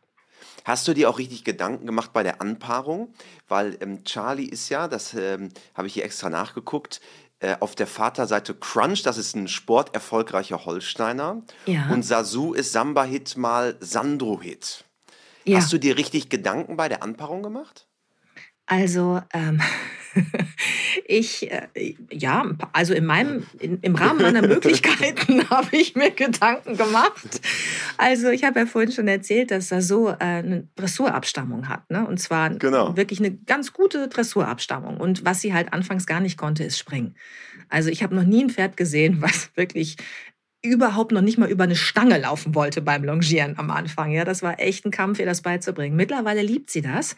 Hast du dir auch richtig Gedanken gemacht bei der Anpaarung? Weil ähm, Charlie ist ja, das ähm, habe ich hier extra nachgeguckt, äh, auf der Vaterseite Crunch, das ist ein sporterfolgreicher Holsteiner. Ja. Und Sasu ist Samba-Hit mal Sandro-Hit. Ja. Hast du dir richtig Gedanken bei der Anpaarung gemacht? Also, ähm, ich, äh, ja, also in meinem, in, im Rahmen meiner Möglichkeiten habe ich mir Gedanken gemacht. Also, ich habe ja vorhin schon erzählt, dass er so äh, eine Dressurabstammung hat, ne? Und zwar genau. wirklich eine ganz gute Dressurabstammung. Und was sie halt anfangs gar nicht konnte, ist springen. Also ich habe noch nie ein Pferd gesehen, was wirklich überhaupt noch nicht mal über eine Stange laufen wollte beim Longieren am Anfang. Ja, das war echt ein Kampf, ihr das beizubringen. Mittlerweile liebt sie das,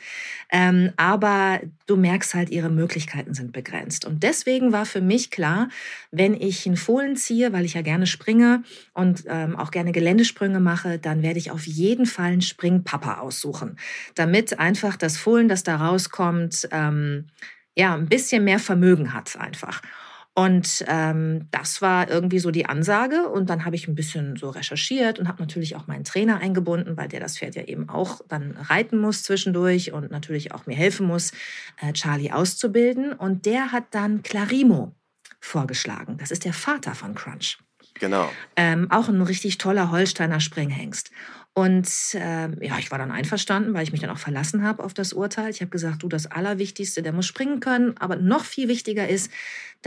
ähm, aber du merkst halt, ihre Möglichkeiten sind begrenzt. Und deswegen war für mich klar, wenn ich einen Fohlen ziehe, weil ich ja gerne springe und ähm, auch gerne Geländesprünge mache, dann werde ich auf jeden Fall einen Springpapa aussuchen, damit einfach das Fohlen, das da rauskommt, ähm, ja, ein bisschen mehr Vermögen hat einfach. Und ähm, das war irgendwie so die Ansage. Und dann habe ich ein bisschen so recherchiert und habe natürlich auch meinen Trainer eingebunden, weil der das Pferd ja eben auch dann reiten muss zwischendurch und natürlich auch mir helfen muss, äh, Charlie auszubilden. Und der hat dann Clarimo vorgeschlagen. Das ist der Vater von Crunch. Genau. Ähm, auch ein richtig toller Holsteiner Springhengst. Und äh, ja, ich war dann einverstanden, weil ich mich dann auch verlassen habe auf das Urteil. Ich habe gesagt, du, das Allerwichtigste, der muss springen können. Aber noch viel wichtiger ist,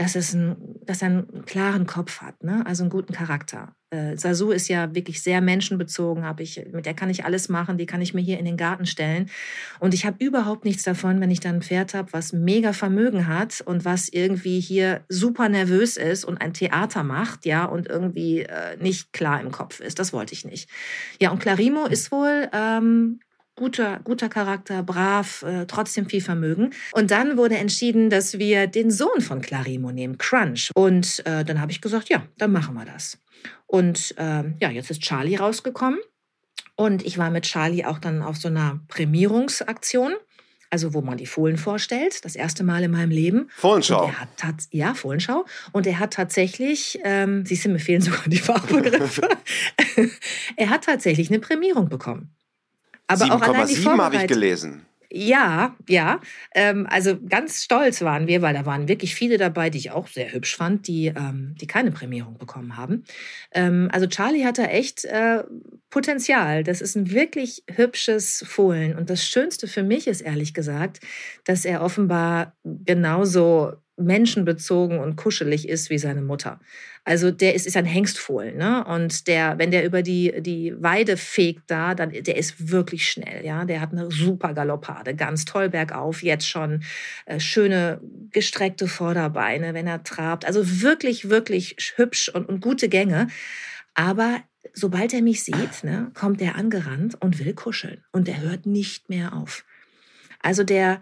dass, es ein, dass er einen klaren Kopf hat, ne? also einen guten Charakter. Äh, Sasu ist ja wirklich sehr menschenbezogen, habe ich, mit der kann ich alles machen, die kann ich mir hier in den Garten stellen. Und ich habe überhaupt nichts davon, wenn ich dann ein Pferd habe, was mega Vermögen hat und was irgendwie hier super nervös ist und ein Theater macht, ja, und irgendwie äh, nicht klar im Kopf ist. Das wollte ich nicht. Ja, und Clarimo ist wohl ähm, guter, guter Charakter, brav, äh, trotzdem viel Vermögen. Und dann wurde entschieden, dass wir den Sohn von Clarimo nehmen, Crunch. Und äh, dann habe ich gesagt, ja, dann machen wir das. Und äh, ja, jetzt ist Charlie rausgekommen. Und ich war mit Charlie auch dann auf so einer Prämierungsaktion also wo man die Fohlen vorstellt, das erste Mal in meinem Leben. Fohlenschau. Und er hat, ja, Fohlenschau. Und er hat tatsächlich, ähm, siehst du, mir fehlen sogar die Fachbegriffe, er hat tatsächlich eine Prämierung bekommen. Aber 7, auch allein die habe ich gelesen. Ja, ja. Ähm, also ganz stolz waren wir, weil da waren wirklich viele dabei, die ich auch sehr hübsch fand, die, ähm, die keine Prämierung bekommen haben. Ähm, also Charlie hat da echt äh, Potenzial. Das ist ein wirklich hübsches Fohlen. Und das Schönste für mich ist ehrlich gesagt, dass er offenbar genauso menschenbezogen und kuschelig ist wie seine Mutter. Also der ist, ist ein Hengstfohlen, ne? Und der, wenn der über die, die Weide fegt da, dann der ist wirklich schnell, ja. Der hat eine super Galoppade, ganz toll bergauf, jetzt schon äh, schöne gestreckte Vorderbeine, wenn er trabt. Also wirklich, wirklich hübsch und, und gute Gänge. Aber sobald er mich sieht, ne, kommt er angerannt und will kuscheln. Und der hört nicht mehr auf. Also der,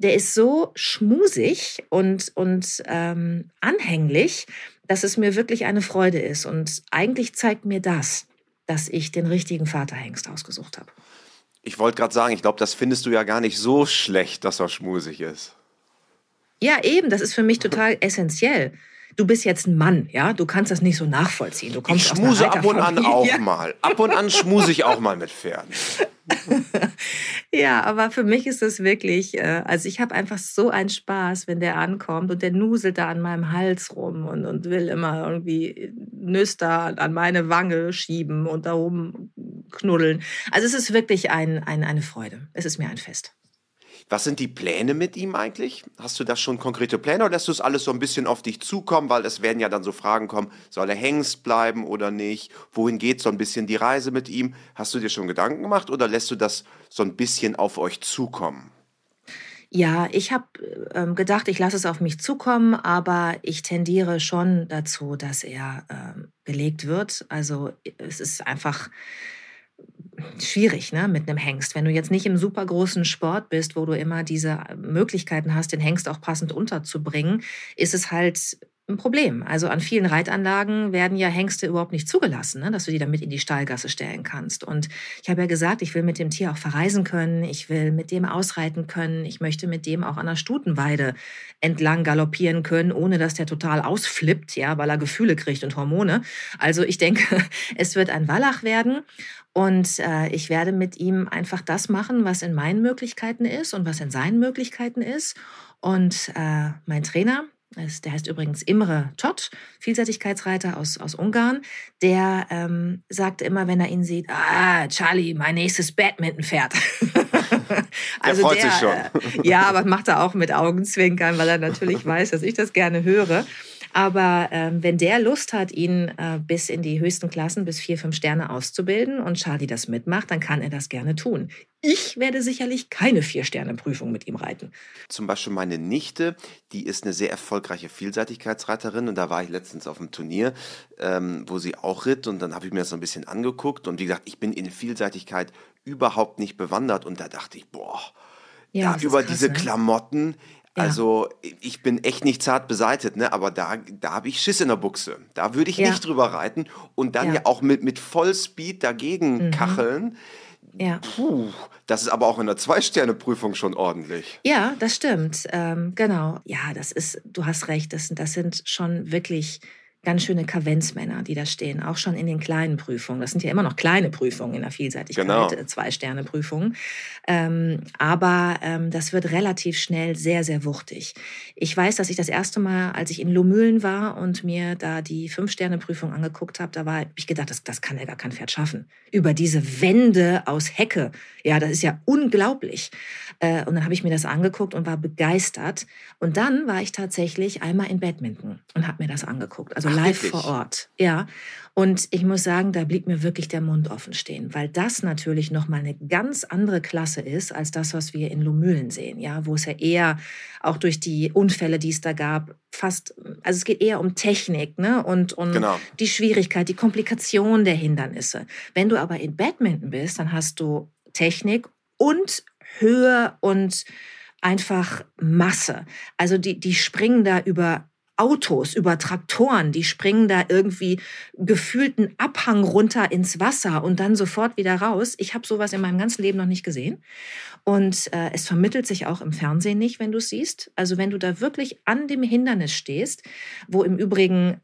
der ist so schmusig und, und ähm, anhänglich, dass es mir wirklich eine Freude ist. Und eigentlich zeigt mir das, dass ich den richtigen Vaterhengst ausgesucht habe. Ich wollte gerade sagen, ich glaube, das findest du ja gar nicht so schlecht, dass er schmusig ist. Ja, eben, das ist für mich total essentiell. Du bist jetzt ein Mann, ja, du kannst das nicht so nachvollziehen. Du kommst ich schmuse ab und an auch mal. Ab und an schmuse ich auch mal mit Pferden. ja, aber für mich ist das wirklich, äh, also ich habe einfach so einen Spaß, wenn der ankommt und der nuselt da an meinem Hals rum und, und will immer irgendwie Nüster an meine Wange schieben und da oben knuddeln. Also es ist wirklich ein, ein, eine Freude. Es ist mir ein Fest. Was sind die Pläne mit ihm eigentlich? Hast du da schon konkrete Pläne oder lässt du es alles so ein bisschen auf dich zukommen? Weil es werden ja dann so Fragen kommen, soll er Hengst bleiben oder nicht? Wohin geht so ein bisschen die Reise mit ihm? Hast du dir schon Gedanken gemacht oder lässt du das so ein bisschen auf euch zukommen? Ja, ich habe ähm, gedacht, ich lasse es auf mich zukommen, aber ich tendiere schon dazu, dass er ähm, gelegt wird. Also es ist einfach schwierig ne, mit einem Hengst. Wenn du jetzt nicht im super großen Sport bist, wo du immer diese Möglichkeiten hast, den Hengst auch passend unterzubringen, ist es halt ein Problem. Also an vielen Reitanlagen werden ja Hengste überhaupt nicht zugelassen, ne, dass du die damit in die Stallgasse stellen kannst. Und ich habe ja gesagt, ich will mit dem Tier auch verreisen können, ich will mit dem ausreiten können, ich möchte mit dem auch an der Stutenweide entlang galoppieren können, ohne dass der total ausflippt, ja, weil er Gefühle kriegt und Hormone. Also ich denke, es wird ein Wallach werden. Und äh, ich werde mit ihm einfach das machen, was in meinen Möglichkeiten ist und was in seinen Möglichkeiten ist. Und äh, mein Trainer, der heißt übrigens Imre Todt, Vielseitigkeitsreiter aus, aus Ungarn, der ähm, sagt immer, wenn er ihn sieht, ah, Charlie, mein nächstes Badminton-Pferd. also der freut der, sich schon. Äh, ja, aber macht er auch mit Augenzwinkern, weil er natürlich weiß, dass ich das gerne höre. Aber ähm, wenn der Lust hat, ihn äh, bis in die höchsten Klassen, bis vier, fünf Sterne auszubilden und Charlie das mitmacht, dann kann er das gerne tun. Ich werde sicherlich keine Vier-Sterne-Prüfung mit ihm reiten. Zum Beispiel meine Nichte, die ist eine sehr erfolgreiche Vielseitigkeitsreiterin und da war ich letztens auf einem Turnier, ähm, wo sie auch ritt und dann habe ich mir das so ein bisschen angeguckt und wie gesagt, ich bin in Vielseitigkeit überhaupt nicht bewandert und da dachte ich, boah, ja, da über krass, diese ne? Klamotten, also ich bin echt nicht zart beseitet, ne? aber da, da habe ich Schiss in der Buchse. Da würde ich ja. nicht drüber reiten und dann ja, ja auch mit, mit Vollspeed dagegen mhm. kacheln. Ja. Puh, das ist aber auch in der Zwei-Sterne-Prüfung schon ordentlich. Ja, das stimmt. Ähm, genau. Ja, das ist, du hast recht, das, das sind schon wirklich ganz schöne Kavenzmänner, die da stehen, auch schon in den kleinen Prüfungen. Das sind ja immer noch kleine Prüfungen in der Vielseitigkeit, genau. Äh, Zwei-Sterne-Prüfungen. Ähm, aber ähm, das wird relativ schnell sehr, sehr wuchtig. Ich weiß, dass ich das erste Mal, als ich in Lomühlen war und mir da die Fünf-Sterne-Prüfung angeguckt habe, da war ich gedacht, das, das kann ja gar kein Pferd schaffen. Über diese Wände aus Hecke. Ja, das ist ja unglaublich. Äh, und dann habe ich mir das angeguckt und war begeistert. Und dann war ich tatsächlich einmal in Badminton und habe mir das angeguckt. Also live wirklich? vor Ort. Ja. Und ich muss sagen, da blieb mir wirklich der Mund offen stehen, weil das natürlich nochmal eine ganz andere Klasse ist als das, was wir in Lomühlen sehen, ja, wo es ja eher auch durch die Unfälle, die es da gab, fast, also es geht eher um Technik, ne, und um genau. die Schwierigkeit, die Komplikation der Hindernisse. Wenn du aber in Badminton bist, dann hast du Technik und Höhe und einfach Masse. Also die, die springen da über Autos, über Traktoren, die springen da irgendwie gefühlten Abhang runter ins Wasser und dann sofort wieder raus. Ich habe sowas in meinem ganzen Leben noch nicht gesehen. Und äh, es vermittelt sich auch im Fernsehen nicht, wenn du es siehst. Also wenn du da wirklich an dem Hindernis stehst, wo im Übrigen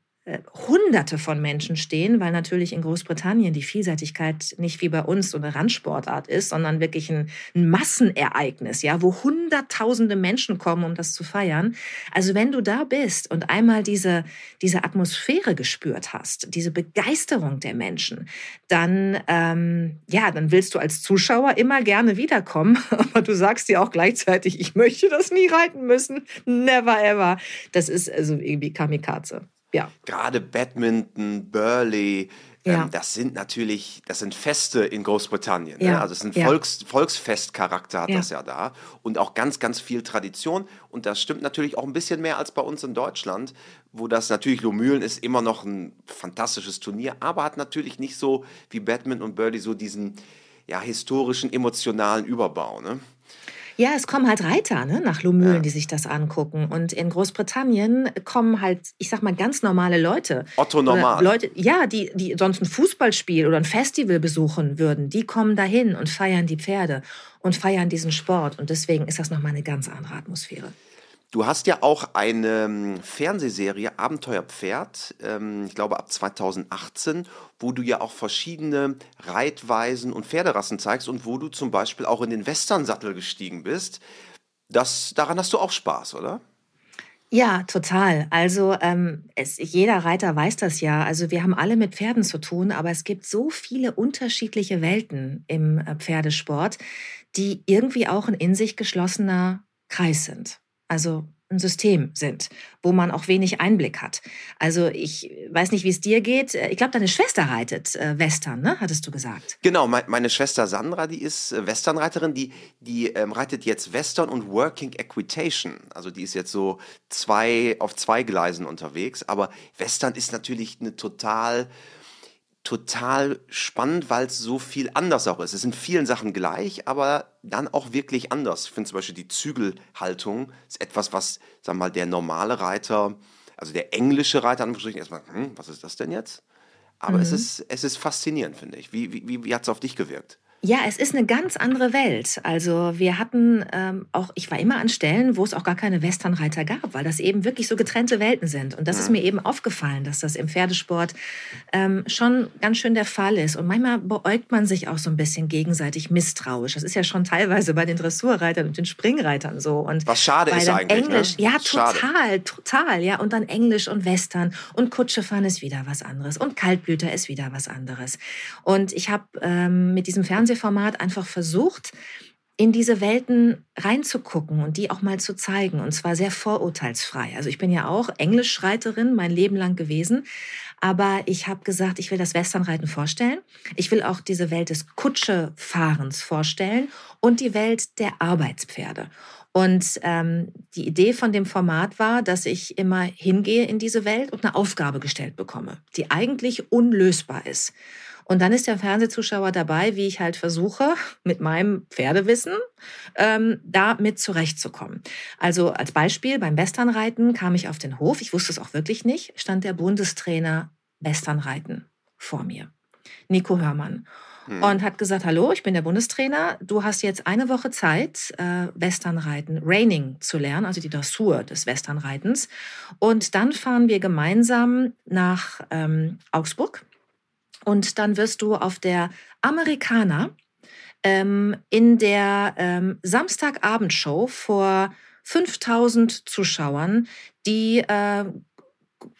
Hunderte von Menschen stehen, weil natürlich in Großbritannien die Vielseitigkeit nicht wie bei uns so eine Randsportart ist, sondern wirklich ein, ein Massenereignis, ja, wo Hunderttausende Menschen kommen, um das zu feiern. Also wenn du da bist und einmal diese, diese Atmosphäre gespürt hast, diese Begeisterung der Menschen, dann, ähm, ja, dann willst du als Zuschauer immer gerne wiederkommen, aber du sagst dir auch gleichzeitig, ich möchte das nie reiten müssen, never ever. Das ist also irgendwie Kamikaze ja. Gerade Badminton, Burley, ähm, ja. ähm, das sind natürlich, das sind Feste in Großbritannien. Ne? Ja. Ne? Also es ist ein. Volks, Volksfestcharakter hat das ja da und auch ganz, ganz viel Tradition. Und das stimmt natürlich auch ein bisschen mehr als bei uns in Deutschland, wo das natürlich Lomühlen ist immer noch ein fantastisches Turnier, aber hat natürlich nicht so wie Badminton und Burley so diesen ja, historischen, emotionalen Überbau. Ne? Ja, es kommen halt Reiter ne, nach Lomühlen, ja. die sich das angucken. Und in Großbritannien kommen halt, ich sag mal, ganz normale Leute. Otto normal. Leute, ja, die, die sonst ein Fußballspiel oder ein Festival besuchen würden, die kommen dahin und feiern die Pferde und feiern diesen Sport. Und deswegen ist das nochmal eine ganz andere Atmosphäre. Du hast ja auch eine ähm, Fernsehserie Abenteuerpferd, ähm, ich glaube ab 2018, wo du ja auch verschiedene Reitweisen und Pferderassen zeigst und wo du zum Beispiel auch in den Westernsattel gestiegen bist. Das, daran hast du auch Spaß, oder? Ja, total. Also ähm, es, jeder Reiter weiß das ja. Also wir haben alle mit Pferden zu tun, aber es gibt so viele unterschiedliche Welten im äh, Pferdesport, die irgendwie auch ein in sich geschlossener Kreis sind also ein System sind, wo man auch wenig Einblick hat. Also ich weiß nicht, wie es dir geht. Ich glaube, deine Schwester reitet äh, Western, ne? hattest du gesagt. Genau, meine Schwester Sandra, die ist äh, Westernreiterin, die, die ähm, reitet jetzt Western und Working Equitation. Also die ist jetzt so zwei, auf zwei Gleisen unterwegs. Aber Western ist natürlich eine total total spannend, weil es so viel anders auch ist. Es sind vielen Sachen gleich, aber dann auch wirklich anders. Ich finde zum Beispiel die Zügelhaltung ist etwas, was, wir mal, der normale Reiter, also der englische Reiter, erstmal, hm, was ist das denn jetzt? Aber mhm. es, ist, es ist faszinierend, finde ich. Wie, wie, wie hat es auf dich gewirkt? Ja, es ist eine ganz andere Welt. Also wir hatten ähm, auch, ich war immer an Stellen, wo es auch gar keine Westernreiter gab, weil das eben wirklich so getrennte Welten sind. Und das ja. ist mir eben aufgefallen, dass das im Pferdesport ähm, schon ganz schön der Fall ist. Und manchmal beäugt man sich auch so ein bisschen gegenseitig misstrauisch. Das ist ja schon teilweise bei den Dressurreitern und den Springreitern so. Und Was schade ist eigentlich. Ne? Englisch, ne? ja, total, schade. total, ja. Und dann Englisch und Western und Kutschefahren ist wieder was anderes und Kaltblüter ist wieder was anderes. Und ich habe ähm, mit diesem Fernseh Fernsehformat einfach versucht, in diese Welten reinzugucken und die auch mal zu zeigen. Und zwar sehr vorurteilsfrei. Also ich bin ja auch Englischreiterin mein Leben lang gewesen. Aber ich habe gesagt, ich will das Westernreiten vorstellen. Ich will auch diese Welt des Kutschefahrens vorstellen und die Welt der Arbeitspferde. Und ähm, die Idee von dem Format war, dass ich immer hingehe in diese Welt und eine Aufgabe gestellt bekomme, die eigentlich unlösbar ist. Und dann ist der Fernsehzuschauer dabei, wie ich halt versuche, mit meinem Pferdewissen ähm, da mit zurechtzukommen. Also als Beispiel beim Westernreiten kam ich auf den Hof, ich wusste es auch wirklich nicht, stand der Bundestrainer Westernreiten vor mir, Nico Hörmann hm. und hat gesagt, hallo, ich bin der Bundestrainer, du hast jetzt eine Woche Zeit, äh, Westernreiten, Reining zu lernen, also die Dressur des Westernreitens. Und dann fahren wir gemeinsam nach ähm, Augsburg und dann wirst du auf der Amerikaner ähm, in der ähm, Samstagabendshow vor 5000 Zuschauern die äh,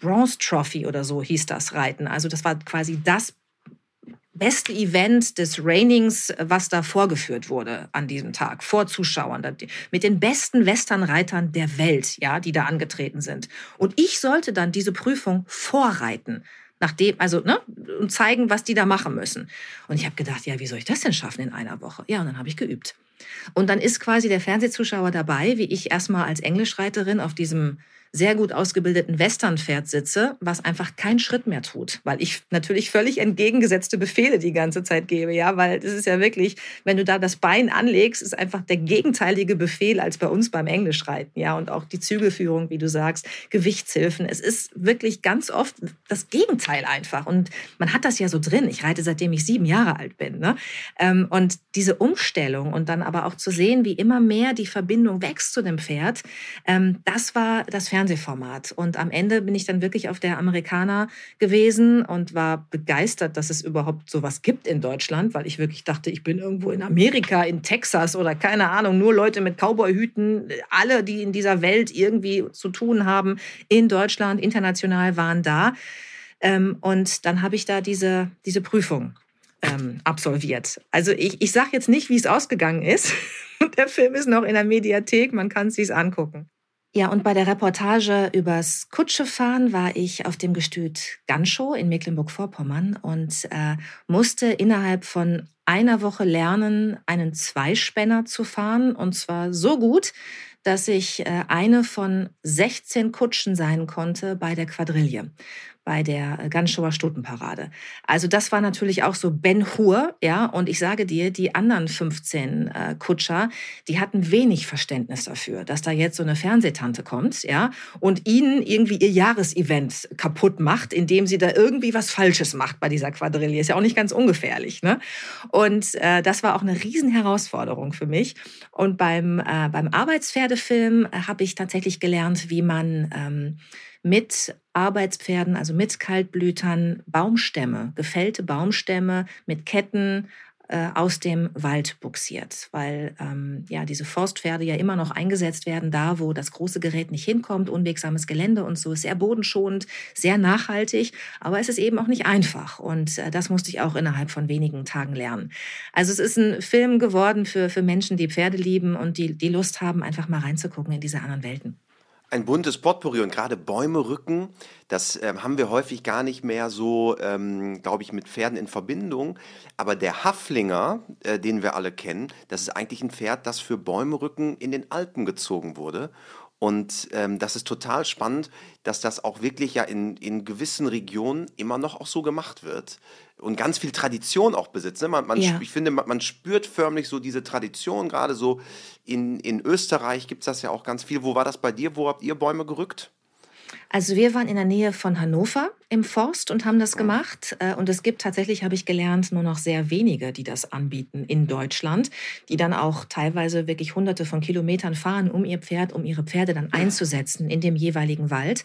Bronze Trophy oder so hieß das reiten. Also das war quasi das beste Event des Rainings, was da vorgeführt wurde an diesem Tag, vor Zuschauern, mit den besten Westernreitern der Welt, ja, die da angetreten sind. Und ich sollte dann diese Prüfung vorreiten nachdem, also, ne, und zeigen, was die da machen müssen. Und ich habe gedacht, ja, wie soll ich das denn schaffen in einer Woche? Ja, und dann habe ich geübt. Und dann ist quasi der Fernsehzuschauer dabei, wie ich erstmal als Englischreiterin auf diesem sehr gut ausgebildeten Westernpferd sitze, was einfach keinen Schritt mehr tut, weil ich natürlich völlig entgegengesetzte Befehle die ganze Zeit gebe, ja, weil es ist ja wirklich, wenn du da das Bein anlegst, ist einfach der gegenteilige Befehl als bei uns beim Englischreiten, ja, und auch die Zügelführung, wie du sagst, Gewichtshilfen. Es ist wirklich ganz oft das Gegenteil einfach und man hat das ja so drin. Ich reite seitdem ich sieben Jahre alt bin, ne? Ähm, und diese Umstellung und dann aber auch zu sehen, wie immer mehr die Verbindung wächst zu dem Pferd, ähm, das war das Fernsehen Fernsehformat. Und am Ende bin ich dann wirklich auf der Amerikaner gewesen und war begeistert, dass es überhaupt sowas gibt in Deutschland, weil ich wirklich dachte, ich bin irgendwo in Amerika, in Texas oder keine Ahnung, nur Leute mit Cowboyhüten, alle, die in dieser Welt irgendwie zu tun haben, in Deutschland, international waren da. Ähm, und dann habe ich da diese, diese Prüfung ähm, absolviert. Also ich, ich sage jetzt nicht, wie es ausgegangen ist. Der Film ist noch in der Mediathek, man kann es sich angucken. Ja, und bei der Reportage übers Kutschefahren war ich auf dem Gestüt Ganschow in Mecklenburg-Vorpommern und äh, musste innerhalb von einer Woche lernen, einen Zweispänner zu fahren. Und zwar so gut, dass ich äh, eine von 16 Kutschen sein konnte bei der Quadrille bei der äh, Ganschauer Stutenparade. Also das war natürlich auch so Ben Hur, ja, und ich sage dir, die anderen 15 äh, Kutscher, die hatten wenig Verständnis dafür, dass da jetzt so eine Fernsehtante kommt, ja, und ihnen irgendwie ihr Jahresevent kaputt macht, indem sie da irgendwie was Falsches macht bei dieser Quadrille. Ist ja auch nicht ganz ungefährlich, ne? Und äh, das war auch eine Riesenherausforderung für mich. Und beim, äh, beim Arbeitspferdefilm äh, habe ich tatsächlich gelernt, wie man ähm, mit Arbeitspferden, also mit Kaltblütern, Baumstämme, gefällte Baumstämme mit Ketten äh, aus dem Wald buxiert, weil ähm, ja diese Forstpferde ja immer noch eingesetzt werden, da wo das große Gerät nicht hinkommt, unwegsames Gelände und so, sehr bodenschonend, sehr nachhaltig, aber es ist eben auch nicht einfach und äh, das musste ich auch innerhalb von wenigen Tagen lernen. Also es ist ein Film geworden für, für Menschen, die Pferde lieben und die, die Lust haben, einfach mal reinzugucken in diese anderen Welten ein buntes Potpourri und gerade Bäume rücken, das äh, haben wir häufig gar nicht mehr so, ähm, glaube ich, mit Pferden in Verbindung. Aber der Haflinger, äh, den wir alle kennen, das ist eigentlich ein Pferd, das für Bäume rücken in den Alpen gezogen wurde. Und ähm, das ist total spannend, dass das auch wirklich ja in, in gewissen Regionen immer noch auch so gemacht wird und ganz viel Tradition auch besitzt. Ne? Man, man, ja. Ich finde, man, man, spürt förmlich so diese Tradition, gerade so in, in Österreich gibt es das ja auch ganz viel. Wo war das bei dir? Wo habt ihr Bäume gerückt? Also wir waren in der Nähe von Hannover im Forst und haben das gemacht. Äh, und es gibt tatsächlich, habe ich gelernt, nur noch sehr wenige, die das anbieten in Deutschland, die dann auch teilweise wirklich hunderte von Kilometern fahren, um ihr Pferd, um ihre Pferde dann einzusetzen in dem jeweiligen Wald.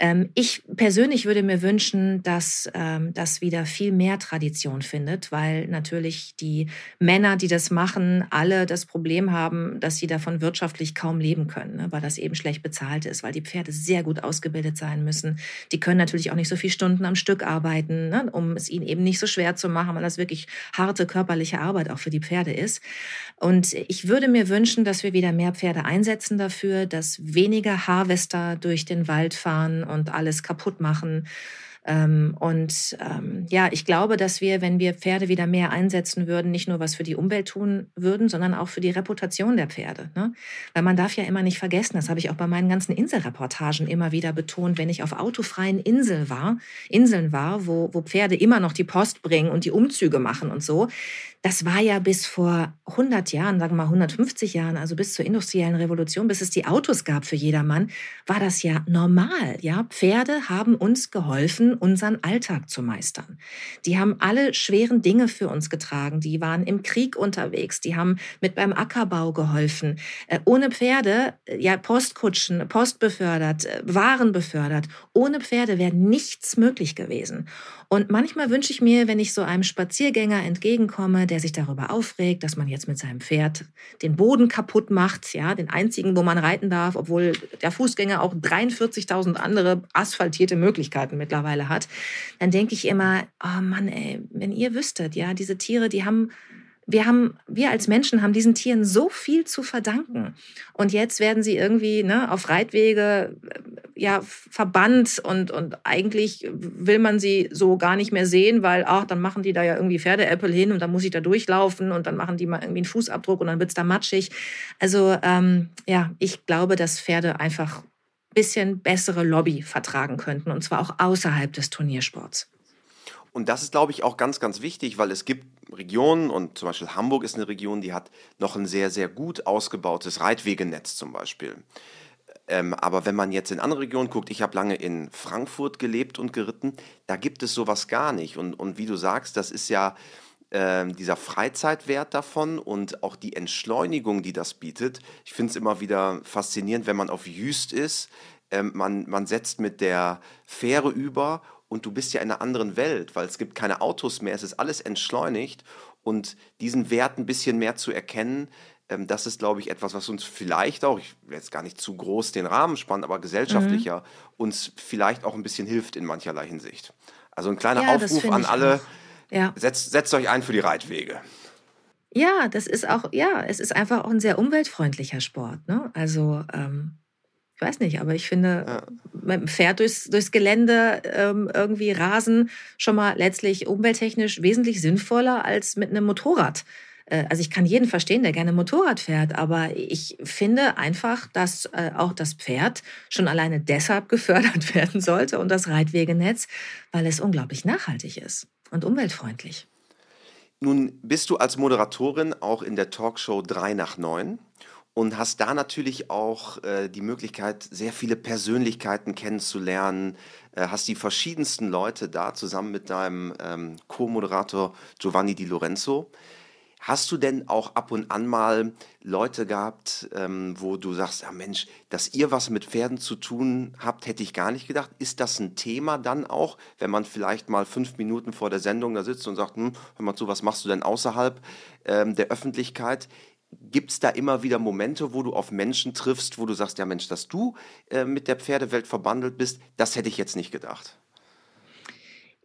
Ähm, ich persönlich würde mir wünschen, dass ähm, das wieder viel mehr Tradition findet, weil natürlich die Männer, die das machen, alle das Problem haben, dass sie davon wirtschaftlich kaum leben können, ne, weil das eben schlecht bezahlt ist, weil die Pferde sehr gut ausgebildet sein müssen. Die können natürlich auch nicht so viele Stunden am Stück arbeiten, ne, um es ihnen eben nicht so schwer zu machen, weil das wirklich harte körperliche Arbeit auch für die Pferde ist. Und ich würde mir wünschen, dass wir wieder mehr Pferde einsetzen dafür, dass weniger Harvester durch den Wald fahren und alles kaputt machen und ähm, ja, ich glaube, dass wir, wenn wir Pferde wieder mehr einsetzen würden, nicht nur was für die Umwelt tun würden, sondern auch für die Reputation der Pferde. Ne? Weil man darf ja immer nicht vergessen, das habe ich auch bei meinen ganzen Inselreportagen immer wieder betont, wenn ich auf autofreien Inseln war, Inseln war, wo, wo Pferde immer noch die Post bringen und die Umzüge machen und so, das war ja bis vor 100 Jahren, sagen wir mal 150 Jahren, also bis zur industriellen Revolution, bis es die Autos gab für jedermann, war das ja normal. Ja, Pferde haben uns geholfen, unseren Alltag zu meistern. Die haben alle schweren Dinge für uns getragen. Die waren im Krieg unterwegs. Die haben mit beim Ackerbau geholfen. Äh, ohne Pferde, äh, ja, Postkutschen, Post befördert, äh, Waren befördert. Ohne Pferde wäre nichts möglich gewesen. Und manchmal wünsche ich mir, wenn ich so einem Spaziergänger entgegenkomme, der sich darüber aufregt, dass man jetzt mit seinem Pferd den Boden kaputt macht, ja, den einzigen, wo man reiten darf, obwohl der Fußgänger auch 43.000 andere asphaltierte Möglichkeiten mittlerweile hat, dann denke ich immer, oh Mann, ey, wenn ihr wüsstet, ja, diese Tiere, die haben wir haben, wir als Menschen haben diesen Tieren so viel zu verdanken. Und jetzt werden sie irgendwie ne, auf Reitwege äh, ja verbannt und, und eigentlich will man sie so gar nicht mehr sehen, weil ach, dann machen die da ja irgendwie Pferdeäppel hin und dann muss ich da durchlaufen und dann machen die mal irgendwie einen Fußabdruck und dann wird's da matschig. Also ähm, ja, ich glaube, dass Pferde einfach ein bisschen bessere Lobby vertragen könnten und zwar auch außerhalb des Turniersports. Und das ist, glaube ich, auch ganz, ganz wichtig, weil es gibt Regionen und zum Beispiel Hamburg ist eine Region, die hat noch ein sehr, sehr gut ausgebautes Reitwegenetz zum Beispiel. Ähm, aber wenn man jetzt in andere Regionen guckt, ich habe lange in Frankfurt gelebt und geritten, da gibt es sowas gar nicht. Und, und wie du sagst, das ist ja äh, dieser Freizeitwert davon und auch die Entschleunigung, die das bietet. Ich finde es immer wieder faszinierend, wenn man auf Jüst ist ähm, man, man setzt mit der Fähre über und du bist ja in einer anderen Welt, weil es gibt keine Autos mehr, es ist alles entschleunigt und diesen Wert ein bisschen mehr zu erkennen, ähm, das ist, glaube ich, etwas, was uns vielleicht auch, ich will jetzt gar nicht zu groß den Rahmen spannen, aber gesellschaftlicher mhm. uns vielleicht auch ein bisschen hilft in mancherlei Hinsicht. Also ein kleiner ja, Aufruf an alle, ja. setzt, setzt euch ein für die Reitwege. Ja, das ist auch, ja, es ist einfach auch ein sehr umweltfreundlicher Sport. Ne? Also, ähm, weiß nicht, aber ich finde, ja. mit dem Pferd durchs, durchs Gelände ähm, irgendwie rasen schon mal letztlich umwelttechnisch wesentlich sinnvoller als mit einem Motorrad. Äh, also ich kann jeden verstehen, der gerne Motorrad fährt, aber ich finde einfach, dass äh, auch das Pferd schon alleine deshalb gefördert werden sollte und das Reitwegenetz, weil es unglaublich nachhaltig ist und umweltfreundlich. Nun bist du als Moderatorin auch in der Talkshow 3 nach 9 und hast da natürlich auch äh, die Möglichkeit, sehr viele Persönlichkeiten kennenzulernen, äh, hast die verschiedensten Leute da zusammen mit deinem ähm, Co-Moderator Giovanni Di Lorenzo. Hast du denn auch ab und an mal Leute gehabt, ähm, wo du sagst, ja Mensch, dass ihr was mit Pferden zu tun habt, hätte ich gar nicht gedacht. Ist das ein Thema dann auch, wenn man vielleicht mal fünf Minuten vor der Sendung da sitzt und sagt, hm, hör mal zu, was machst du denn außerhalb ähm, der Öffentlichkeit? Gibt es da immer wieder Momente, wo du auf Menschen triffst, wo du sagst, ja Mensch, dass du äh, mit der Pferdewelt verbandelt bist, das hätte ich jetzt nicht gedacht.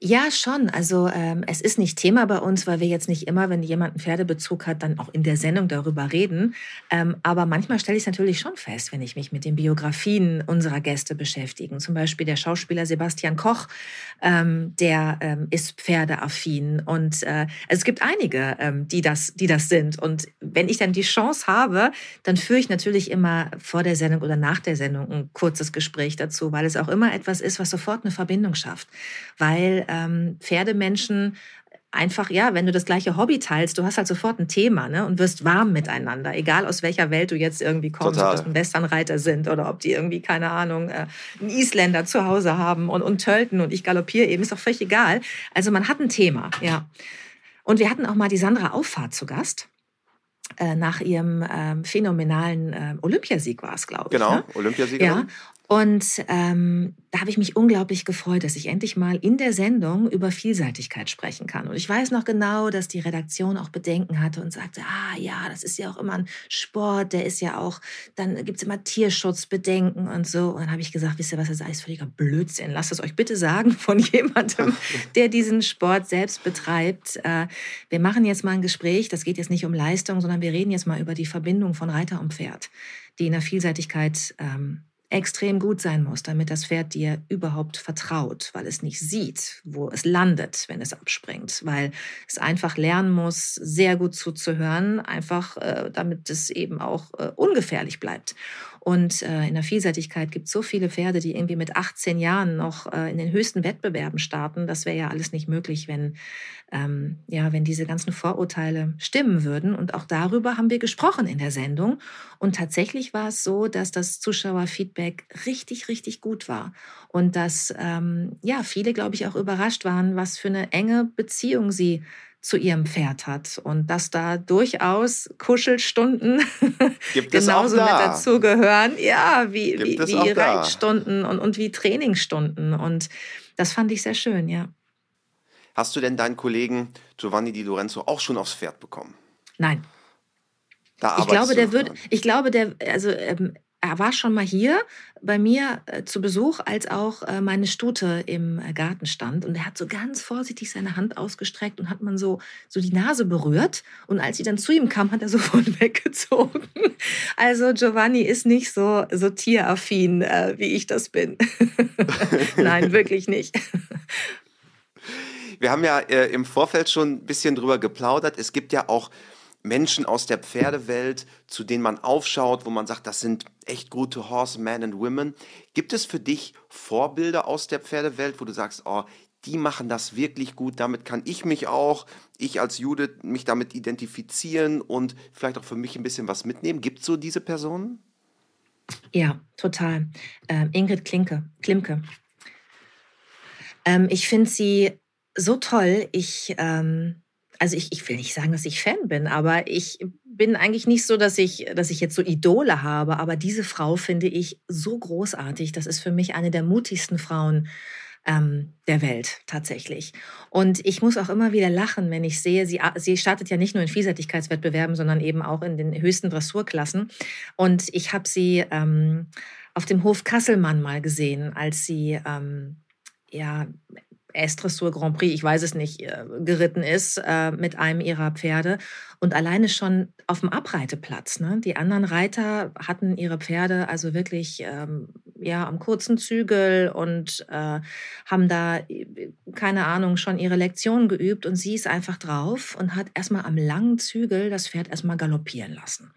Ja, schon. Also ähm, es ist nicht Thema bei uns, weil wir jetzt nicht immer, wenn jemand einen Pferdebezug hat, dann auch in der Sendung darüber reden. Ähm, aber manchmal stelle ich es natürlich schon fest, wenn ich mich mit den Biografien unserer Gäste beschäftige. Zum Beispiel der Schauspieler Sebastian Koch, ähm, der ähm, ist pferdeaffin. Und äh, also es gibt einige, ähm, die, das, die das sind. Und wenn ich dann die Chance habe, dann führe ich natürlich immer vor der Sendung oder nach der Sendung ein kurzes Gespräch dazu, weil es auch immer etwas ist, was sofort eine Verbindung schafft. Weil ähm, Pferdemenschen einfach, ja, wenn du das gleiche Hobby teilst, du hast halt sofort ein Thema ne, und wirst warm miteinander, egal aus welcher Welt du jetzt irgendwie kommst, Total. ob das Westernreiter sind oder ob die irgendwie, keine Ahnung, äh, einen Isländer zu Hause haben und, und tölten und ich galoppiere eben, ist doch völlig egal. Also man hat ein Thema, ja. Und wir hatten auch mal die Sandra Auffahrt zu Gast äh, nach ihrem ähm, phänomenalen äh, Olympiasieg war es, glaube ich. Genau, ne? Olympiasiegerin. Ja. Und ähm, da habe ich mich unglaublich gefreut, dass ich endlich mal in der Sendung über Vielseitigkeit sprechen kann. Und ich weiß noch genau, dass die Redaktion auch Bedenken hatte und sagte, ah ja, das ist ja auch immer ein Sport, der ist ja auch, dann gibt es immer Tierschutzbedenken und so. Und dann habe ich gesagt, wisst ihr was, das ist völliger Blödsinn. Lasst es euch bitte sagen von jemandem, der diesen Sport selbst betreibt. Äh, wir machen jetzt mal ein Gespräch, das geht jetzt nicht um Leistung, sondern wir reden jetzt mal über die Verbindung von Reiter und Pferd, die in der Vielseitigkeit ähm, extrem gut sein muss, damit das Pferd dir überhaupt vertraut, weil es nicht sieht, wo es landet, wenn es abspringt, weil es einfach lernen muss, sehr gut zuzuhören, einfach äh, damit es eben auch äh, ungefährlich bleibt. Und äh, in der Vielseitigkeit gibt es so viele Pferde, die irgendwie mit 18 Jahren noch äh, in den höchsten Wettbewerben starten. Das wäre ja alles nicht möglich, wenn, ähm, ja, wenn diese ganzen Vorurteile stimmen würden. Und auch darüber haben wir gesprochen in der Sendung. Und tatsächlich war es so, dass das Zuschauerfeedback richtig, richtig gut war. Und dass ähm, ja, viele, glaube ich, auch überrascht waren, was für eine enge Beziehung sie zu ihrem Pferd hat und dass da durchaus Kuschelstunden genauso da. mit dazugehören, ja, wie, wie, wie Reitstunden und, und wie Trainingsstunden. Und das fand ich sehr schön, ja. Hast du denn deinen Kollegen Giovanni Di Lorenzo auch schon aufs Pferd bekommen? Nein. ich glaube, der wird, ich glaube, der, also ähm, er war schon mal hier bei mir äh, zu Besuch, als auch äh, meine Stute im äh, Garten stand. Und er hat so ganz vorsichtig seine Hand ausgestreckt und hat man so, so die Nase berührt. Und als sie dann zu ihm kam, hat er sofort weggezogen. Also Giovanni ist nicht so, so tieraffin, wie ich das bin. Nein, wirklich nicht. Wir haben ja im Vorfeld schon ein bisschen drüber geplaudert. Es gibt ja auch Menschen aus der Pferdewelt, zu denen man aufschaut, wo man sagt, das sind echt gute Horsemen and Women. Gibt es für dich Vorbilder aus der Pferdewelt, wo du sagst, oh, die machen das wirklich gut, damit kann ich mich auch, ich als Judith, mich damit identifizieren und vielleicht auch für mich ein bisschen was mitnehmen? Gibt es so diese Personen? Ja, total. Ähm, Ingrid Klinke, Klimke. Ähm, ich finde sie so toll. Ich ähm, also ich, ich will nicht sagen, dass ich Fan bin, aber ich bin eigentlich nicht so, dass ich, dass ich jetzt so Idole habe, aber diese Frau finde ich so großartig. Das ist für mich eine der mutigsten Frauen ähm, der Welt tatsächlich. Und ich muss auch immer wieder lachen, wenn ich sehe, sie, sie startet ja nicht nur in Vielseitigkeitswettbewerben, sondern eben auch in den höchsten Dressurklassen. Und ich habe sie ähm, auf dem Hof Kasselmann mal gesehen, als sie ähm, ja S-Dressur Grand Prix, ich weiß es nicht, äh, geritten ist äh, mit einem ihrer Pferde und alleine schon auf dem Abreiteplatz. Ne? Die anderen Reiter hatten ihre Pferde also wirklich ähm, ja am kurzen Zügel und äh, haben da keine Ahnung schon ihre Lektionen geübt und sie ist einfach drauf und hat erstmal am langen Zügel das Pferd erstmal galoppieren lassen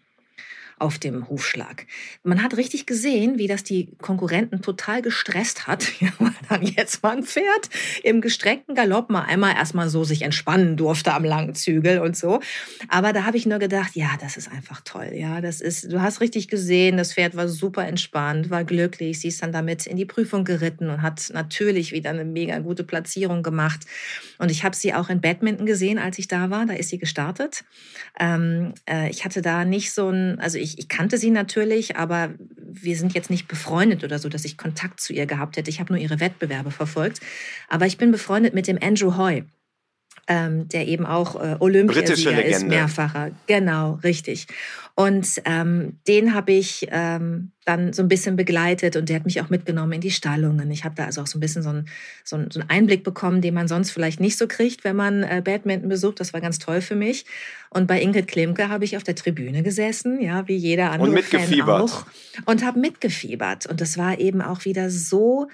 auf dem Hufschlag. Man hat richtig gesehen, wie das die Konkurrenten total gestresst hat, weil jetzt mal ein Pferd im gestreckten Galopp mal einmal erstmal so sich entspannen durfte am langen Zügel und so. Aber da habe ich nur gedacht, ja, das ist einfach toll. Ja, das ist, du hast richtig gesehen, das Pferd war super entspannt, war glücklich. Sie ist dann damit in die Prüfung geritten und hat natürlich wieder eine mega gute Platzierung gemacht. Und ich habe sie auch in Badminton gesehen, als ich da war. Da ist sie gestartet. Ähm, äh, ich hatte da nicht so ein, also ich, ich kannte sie natürlich, aber wir sind jetzt nicht befreundet oder so, dass ich Kontakt zu ihr gehabt hätte. Ich habe nur ihre Wettbewerbe verfolgt. Aber ich bin befreundet mit dem Andrew Hoy ähm, der eben auch äh, Olympiasieger ist, mehrfacher. Genau, richtig. Und ähm, den habe ich ähm, dann so ein bisschen begleitet und der hat mich auch mitgenommen in die Stallungen. Ich habe da also auch so ein bisschen so, ein, so, ein, so einen Einblick bekommen, den man sonst vielleicht nicht so kriegt, wenn man äh, Badminton besucht. Das war ganz toll für mich. Und bei Ingrid Klimke habe ich auf der Tribüne gesessen, ja, wie jeder andere und mitgefiebert. Fan auch. Und habe mitgefiebert. Und das war eben auch wieder so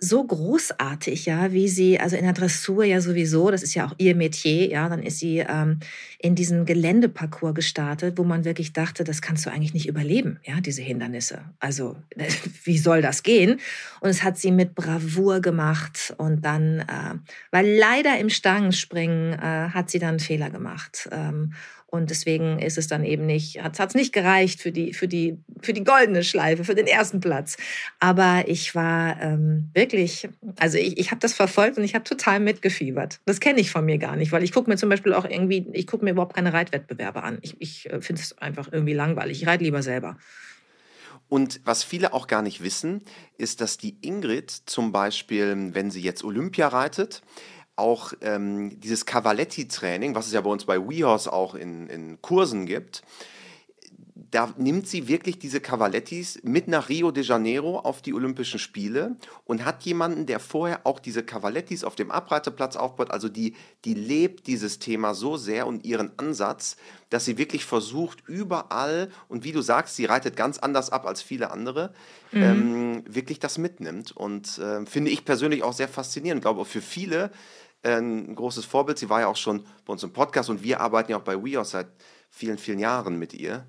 so großartig, ja, wie sie, also in der Dressur ja sowieso, das ist ja auch ihr Metier, ja, dann ist sie ähm, in diesen Geländeparcours gestartet, wo man wirklich dachte, das kannst du eigentlich nicht überleben, ja, diese Hindernisse. Also, wie soll das gehen? Und es hat sie mit Bravour gemacht und dann, äh, weil leider im Stangenspringen äh, hat sie dann einen Fehler gemacht. Ähm, und deswegen ist es dann eben nicht, hat es nicht gereicht für die, für, die, für die goldene Schleife, für den ersten Platz. Aber ich war ähm, wirklich, also ich, ich habe das verfolgt und ich habe total mitgefiebert. Das kenne ich von mir gar nicht, weil ich gucke mir zum Beispiel auch irgendwie, ich gucke mir überhaupt keine Reitwettbewerbe an. Ich, ich äh, finde es einfach irgendwie langweilig. Ich reite lieber selber. Und was viele auch gar nicht wissen, ist, dass die Ingrid zum Beispiel, wenn sie jetzt Olympia reitet, auch ähm, dieses Cavaletti-Training, was es ja bei uns bei WeHorse auch in, in Kursen gibt, da nimmt sie wirklich diese Cavalettis mit nach Rio de Janeiro auf die Olympischen Spiele und hat jemanden, der vorher auch diese Cavalettis auf dem Abreiteplatz aufbaut. Also die, die lebt dieses Thema so sehr und ihren Ansatz, dass sie wirklich versucht, überall, und wie du sagst, sie reitet ganz anders ab als viele andere, mhm. ähm, wirklich das mitnimmt. Und äh, finde ich persönlich auch sehr faszinierend. Ich glaube, auch für viele ein großes Vorbild. Sie war ja auch schon bei uns im Podcast und wir arbeiten ja auch bei WeHorse seit vielen, vielen Jahren mit ihr.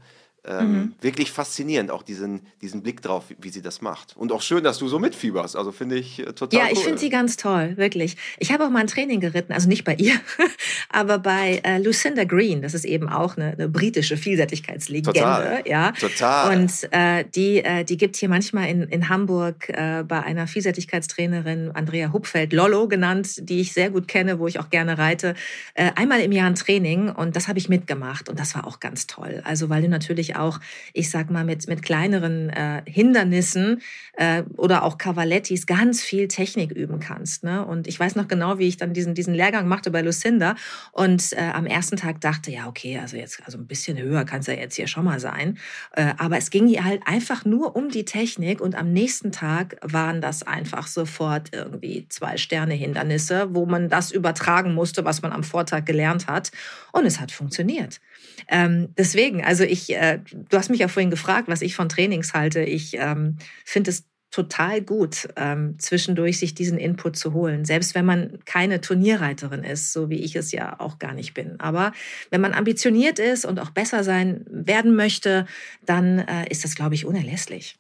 Ähm, mhm. Wirklich faszinierend, auch diesen, diesen Blick drauf, wie, wie, sie das macht. Und auch schön, dass du so mitfieberst. Also finde ich äh, total Ja, ich cool. finde sie ganz toll, wirklich. Ich habe auch mal ein Training geritten, also nicht bei ihr, aber bei äh, Lucinda Green. Das ist eben auch eine, eine britische Vielseitigkeitslegende. Total. Ja. Total. Und äh, die, äh, die gibt hier manchmal in, in Hamburg äh, bei einer Vielseitigkeitstrainerin, Andrea Hupfeld, Lollo genannt, die ich sehr gut kenne, wo ich auch gerne reite, äh, einmal im Jahr ein Training. Und das habe ich mitgemacht. Und das war auch ganz toll. Also weil du natürlich natürlich auch, ich sag mal, mit, mit kleineren äh, Hindernissen äh, oder auch Cavalettis ganz viel Technik üben kannst. Ne? Und ich weiß noch genau, wie ich dann diesen, diesen Lehrgang machte bei Lucinda und äh, am ersten Tag dachte, ja, okay, also jetzt also ein bisschen höher kann es ja jetzt hier schon mal sein. Äh, aber es ging ihr halt einfach nur um die Technik und am nächsten Tag waren das einfach sofort irgendwie zwei Sterne Hindernisse, wo man das übertragen musste, was man am Vortag gelernt hat. Und es hat funktioniert. Ähm, deswegen, also ich, äh, du hast mich ja vorhin gefragt, was ich von Trainings halte. Ich ähm, finde es total gut, ähm, zwischendurch sich diesen Input zu holen. Selbst wenn man keine Turnierreiterin ist, so wie ich es ja auch gar nicht bin. Aber wenn man ambitioniert ist und auch besser sein werden möchte, dann äh, ist das, glaube ich, unerlässlich.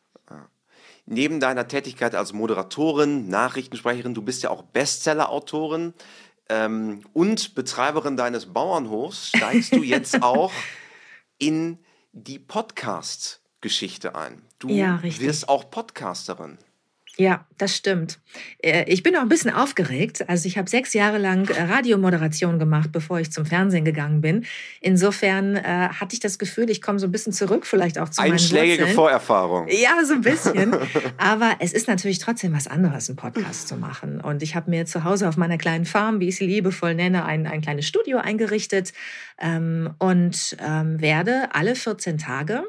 Neben deiner Tätigkeit als Moderatorin, Nachrichtensprecherin, du bist ja auch Bestseller-Autorin ähm, und Betreiberin deines Bauernhofs steigst du jetzt auch in die Podcast-Geschichte ein. Du ja, wirst auch Podcasterin. Ja, das stimmt. Äh, ich bin auch ein bisschen aufgeregt. Also ich habe sechs Jahre lang äh, Radiomoderation gemacht, bevor ich zum Fernsehen gegangen bin. Insofern äh, hatte ich das Gefühl, ich komme so ein bisschen zurück, vielleicht auch zu Einschlägige meinen Vorerfahrung. Ja, so ein bisschen. Aber es ist natürlich trotzdem was anderes, einen Podcast zu machen. Und ich habe mir zu Hause auf meiner kleinen Farm, wie ich sie liebevoll nenne, ein, ein kleines Studio eingerichtet ähm, und ähm, werde alle 14 Tage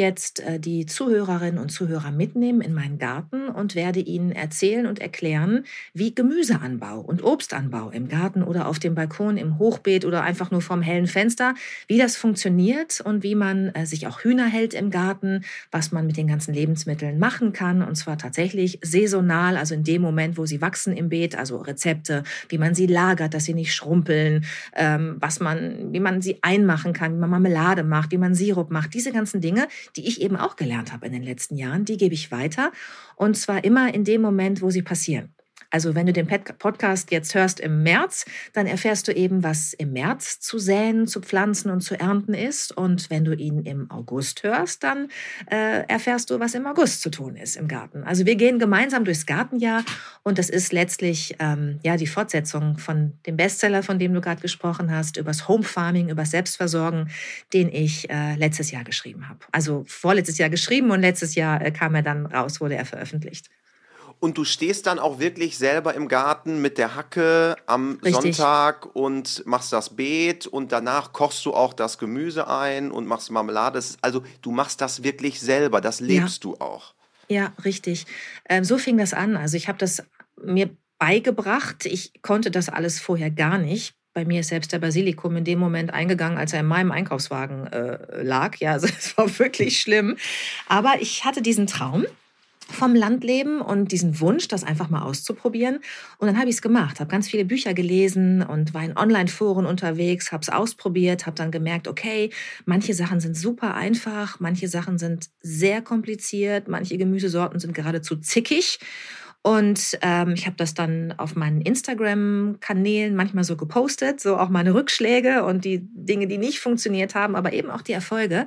jetzt äh, die Zuhörerinnen und Zuhörer mitnehmen in meinen Garten und werde ihnen erzählen und erklären, wie Gemüseanbau und Obstanbau im Garten oder auf dem Balkon, im Hochbeet oder einfach nur vom hellen Fenster, wie das funktioniert und wie man äh, sich auch Hühner hält im Garten, was man mit den ganzen Lebensmitteln machen kann und zwar tatsächlich saisonal, also in dem Moment, wo sie wachsen im Beet, also Rezepte, wie man sie lagert, dass sie nicht schrumpeln, ähm, was man, wie man sie einmachen kann, wie man Marmelade macht, wie man Sirup macht, diese ganzen Dinge, die ich eben auch gelernt habe in den letzten Jahren, die gebe ich weiter. Und zwar immer in dem Moment, wo sie passieren. Also wenn du den Podcast jetzt hörst im März, dann erfährst du eben, was im März zu säen, zu pflanzen und zu ernten ist. Und wenn du ihn im August hörst, dann äh, erfährst du, was im August zu tun ist im Garten. Also wir gehen gemeinsam durchs Gartenjahr und das ist letztlich ähm, ja die Fortsetzung von dem Bestseller, von dem du gerade gesprochen hast, übers Home Farming, übers Selbstversorgen, den ich äh, letztes Jahr geschrieben habe. Also vorletztes Jahr geschrieben und letztes Jahr äh, kam er dann raus, wurde er veröffentlicht. Und du stehst dann auch wirklich selber im Garten mit der Hacke am Richtig. Sonntag und machst das Beet und danach kochst du auch das Gemüse ein und machst Marmelade. Also du machst das wirklich selber, das lebst ja. du auch. Ja, richtig. Ähm, so fing das an. Also ich habe das mir beigebracht. Ich konnte das alles vorher gar nicht bei mir ist selbst der Basilikum in dem Moment eingegangen, als er in meinem Einkaufswagen äh, lag. Ja, also es war wirklich schlimm. Aber ich hatte diesen Traum vom Landleben und diesen Wunsch, das einfach mal auszuprobieren. Und dann habe ich es gemacht, habe ganz viele Bücher gelesen und war in Online-Foren unterwegs, habe es ausprobiert, habe dann gemerkt, okay, manche Sachen sind super einfach, manche Sachen sind sehr kompliziert, manche Gemüsesorten sind geradezu zickig. Und ähm, ich habe das dann auf meinen Instagram-Kanälen manchmal so gepostet, so auch meine Rückschläge und die Dinge, die nicht funktioniert haben, aber eben auch die Erfolge.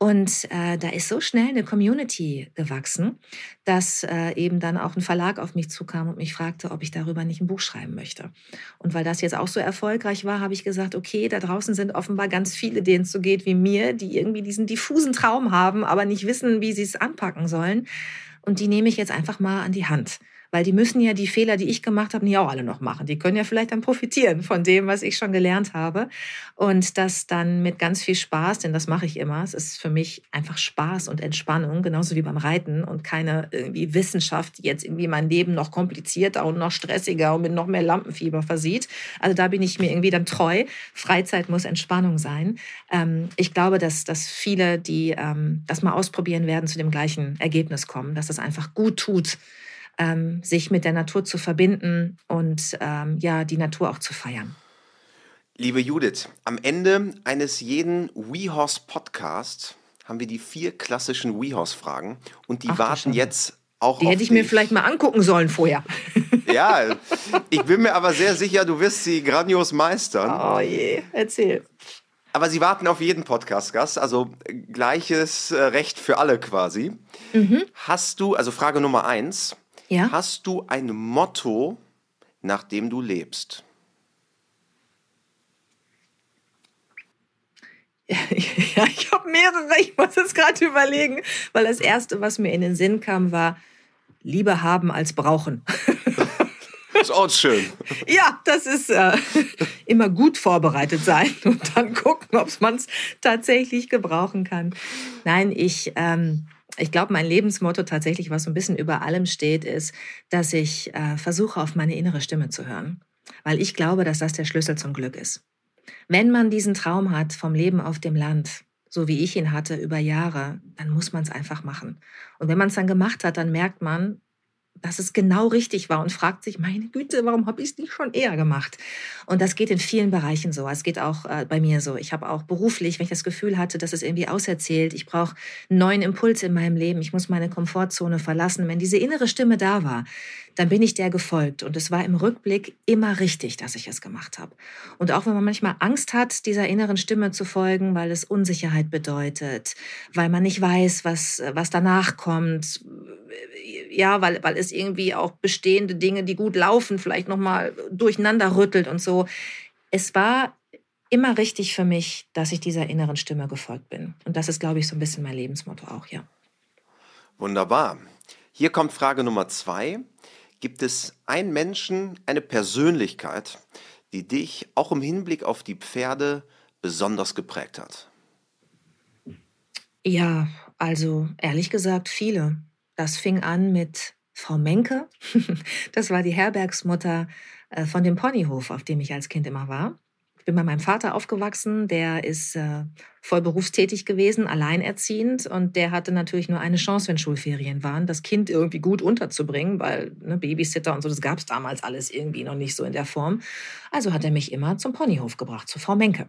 Und äh, da ist so schnell eine Community gewachsen, dass äh, eben dann auch ein Verlag auf mich zukam und mich fragte, ob ich darüber nicht ein Buch schreiben möchte. Und weil das jetzt auch so erfolgreich war, habe ich gesagt, okay, da draußen sind offenbar ganz viele, denen es so geht wie mir, die irgendwie diesen diffusen Traum haben, aber nicht wissen, wie sie es anpacken sollen. Und die nehme ich jetzt einfach mal an die Hand. Weil die müssen ja die Fehler, die ich gemacht habe, nicht auch alle noch machen. Die können ja vielleicht dann profitieren von dem, was ich schon gelernt habe. Und das dann mit ganz viel Spaß, denn das mache ich immer. Es ist für mich einfach Spaß und Entspannung, genauso wie beim Reiten und keine irgendwie Wissenschaft, die jetzt irgendwie mein Leben noch komplizierter und noch stressiger und mit noch mehr Lampenfieber versieht. Also da bin ich mir irgendwie dann treu. Freizeit muss Entspannung sein. Ähm, ich glaube, dass, dass viele, die ähm, das mal ausprobieren werden, zu dem gleichen Ergebnis kommen, dass das einfach gut tut, ähm, sich mit der Natur zu verbinden und ähm, ja, die Natur auch zu feiern. Liebe Judith, am Ende eines jeden WeHorse Podcasts haben wir die vier klassischen WeHorse-Fragen und die Ach, warten jetzt auch Die hätte ich dich. mir vielleicht mal angucken sollen vorher. Ja, ich bin mir aber sehr sicher, du wirst sie grandios meistern. Oh je, erzähl. Aber sie warten auf jeden Podcast-Gast, also gleiches äh, Recht für alle quasi. Mhm. Hast du, also Frage Nummer eins, ja? Hast du ein Motto, nach dem du lebst? Ja, ich habe mehrere. Ich muss jetzt gerade überlegen, weil das erste, was mir in den Sinn kam, war Liebe haben als brauchen. ist auch schön. Ja, das ist äh, immer gut vorbereitet sein und dann gucken, ob man es tatsächlich gebrauchen kann. Nein, ich ähm, ich glaube, mein Lebensmotto tatsächlich, was so ein bisschen über allem steht, ist, dass ich äh, versuche, auf meine innere Stimme zu hören. Weil ich glaube, dass das der Schlüssel zum Glück ist. Wenn man diesen Traum hat vom Leben auf dem Land, so wie ich ihn hatte über Jahre, dann muss man es einfach machen. Und wenn man es dann gemacht hat, dann merkt man, dass es genau richtig war und fragt sich, meine Güte, warum habe ich es nicht schon eher gemacht? Und das geht in vielen Bereichen so. Es geht auch äh, bei mir so. Ich habe auch beruflich, wenn ich das Gefühl hatte, dass es irgendwie auserzählt, ich brauche einen neuen Impuls in meinem Leben, ich muss meine Komfortzone verlassen. Wenn diese innere Stimme da war, dann bin ich der gefolgt. Und es war im Rückblick immer richtig, dass ich es gemacht habe. Und auch wenn man manchmal Angst hat, dieser inneren Stimme zu folgen, weil es Unsicherheit bedeutet, weil man nicht weiß, was, was danach kommt, ja, weil, weil es irgendwie auch bestehende Dinge, die gut laufen, vielleicht nochmal durcheinander rüttelt und so. Es war immer richtig für mich, dass ich dieser inneren Stimme gefolgt bin. Und das ist, glaube ich, so ein bisschen mein Lebensmotto auch, ja. Wunderbar. Hier kommt Frage Nummer zwei. Gibt es einen Menschen, eine Persönlichkeit, die dich auch im Hinblick auf die Pferde besonders geprägt hat? Ja, also ehrlich gesagt viele. Das fing an mit Frau Menke. Das war die Herbergsmutter äh, von dem Ponyhof, auf dem ich als Kind immer war. Ich bin bei meinem Vater aufgewachsen, der ist äh, voll berufstätig gewesen, alleinerziehend und der hatte natürlich nur eine Chance, wenn Schulferien waren, das Kind irgendwie gut unterzubringen, weil ne, Babysitter und so, das gab es damals alles irgendwie noch nicht so in der Form. Also hat er mich immer zum Ponyhof gebracht, zu Frau Menke.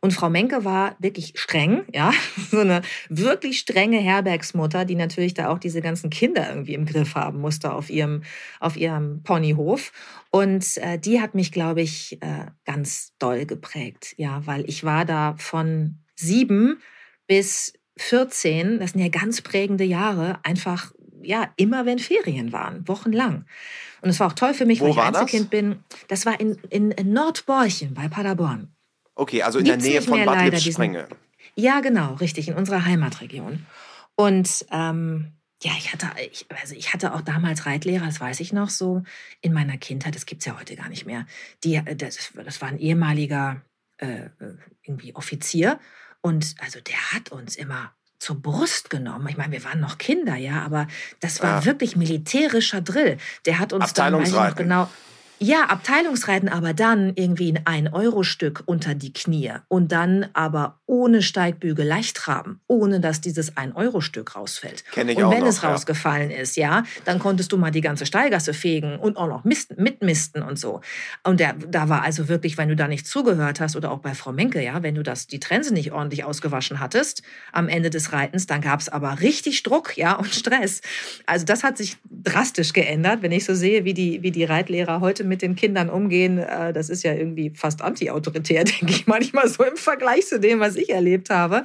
Und Frau Menke war wirklich streng, ja, so eine wirklich strenge Herbergsmutter, die natürlich da auch diese ganzen Kinder irgendwie im Griff haben musste auf ihrem, auf ihrem Ponyhof. Und äh, die hat mich, glaube ich, äh, ganz doll geprägt, ja, weil ich war da von sieben bis 14, das sind ja ganz prägende Jahre, einfach ja immer wenn Ferien waren, wochenlang. Und es war auch toll für mich, Wo weil ich Einzelkind das? bin. Das war in, in, in Nordborchen bei Paderborn. Okay, also in Gibt's der Nähe von Bad Lippspringe. Ja, genau, richtig, in unserer Heimatregion. Und ähm, ja, ich hatte, ich, also ich hatte auch damals Reitlehrer, das weiß ich noch so, in meiner Kindheit, das gibt es ja heute gar nicht mehr. Die, äh, das, das war ein ehemaliger äh, irgendwie Offizier und also der hat uns immer zur Brust genommen. Ich meine, wir waren noch Kinder, ja, aber das war Ja. wirklich militärischer Drill. Der hat uns dann, weiß ich noch genau, ja, Abteilungsreiten, aber dann irgendwie ein 1-Euro-Stück unter die Knie und dann aber ohne Steigbügel leicht traben, ohne dass dieses 1-Euro-Stück rausfällt. Kenn ich und auch wenn noch, es ja. rausgefallen ist, ja, dann konntest du mal die ganze Steigasse fegen und auch noch misten, mitmisten und so. Und der, da war also wirklich, wenn du da nicht zugehört hast oder auch bei Frau Menke, ja, wenn du das, die Trense nicht ordentlich ausgewaschen hattest am Ende des Reitens, dann gab es aber richtig Druck, ja, und Stress. Also das hat sich drastisch geändert, wenn ich so sehe, wie die, wie die Reitlehrer heute mit den Kindern umgehen. Äh, das ist ja irgendwie fast anti-autoritär, denke ich manchmal so im Vergleich zu dem, was ich erlebt habe.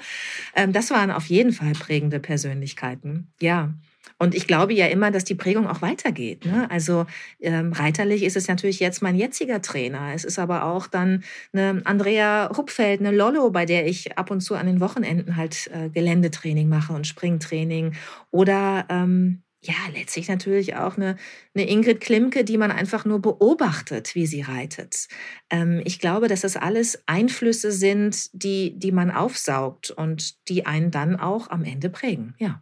Ähm, das waren auf jeden Fall prägende Persönlichkeiten. Ja. Und ich glaube ja immer, dass die Prägung auch weitergeht. Ne? Also ähm, reiterlich ist es natürlich jetzt mein jetziger Trainer. Es ist aber auch dann eine Andrea Hupfeld, eine Lollo, bei der ich ab und zu an den Wochenenden halt äh, Geländetraining mache und Springtraining. Oder ähm, ja, letztlich natürlich auch eine, eine Ingrid Klimke, die man einfach nur beobachtet, wie sie reitet. Ähm, ich glaube, dass das alles Einflüsse sind, die, die man aufsaugt und die einen dann auch am Ende prägen. Ja.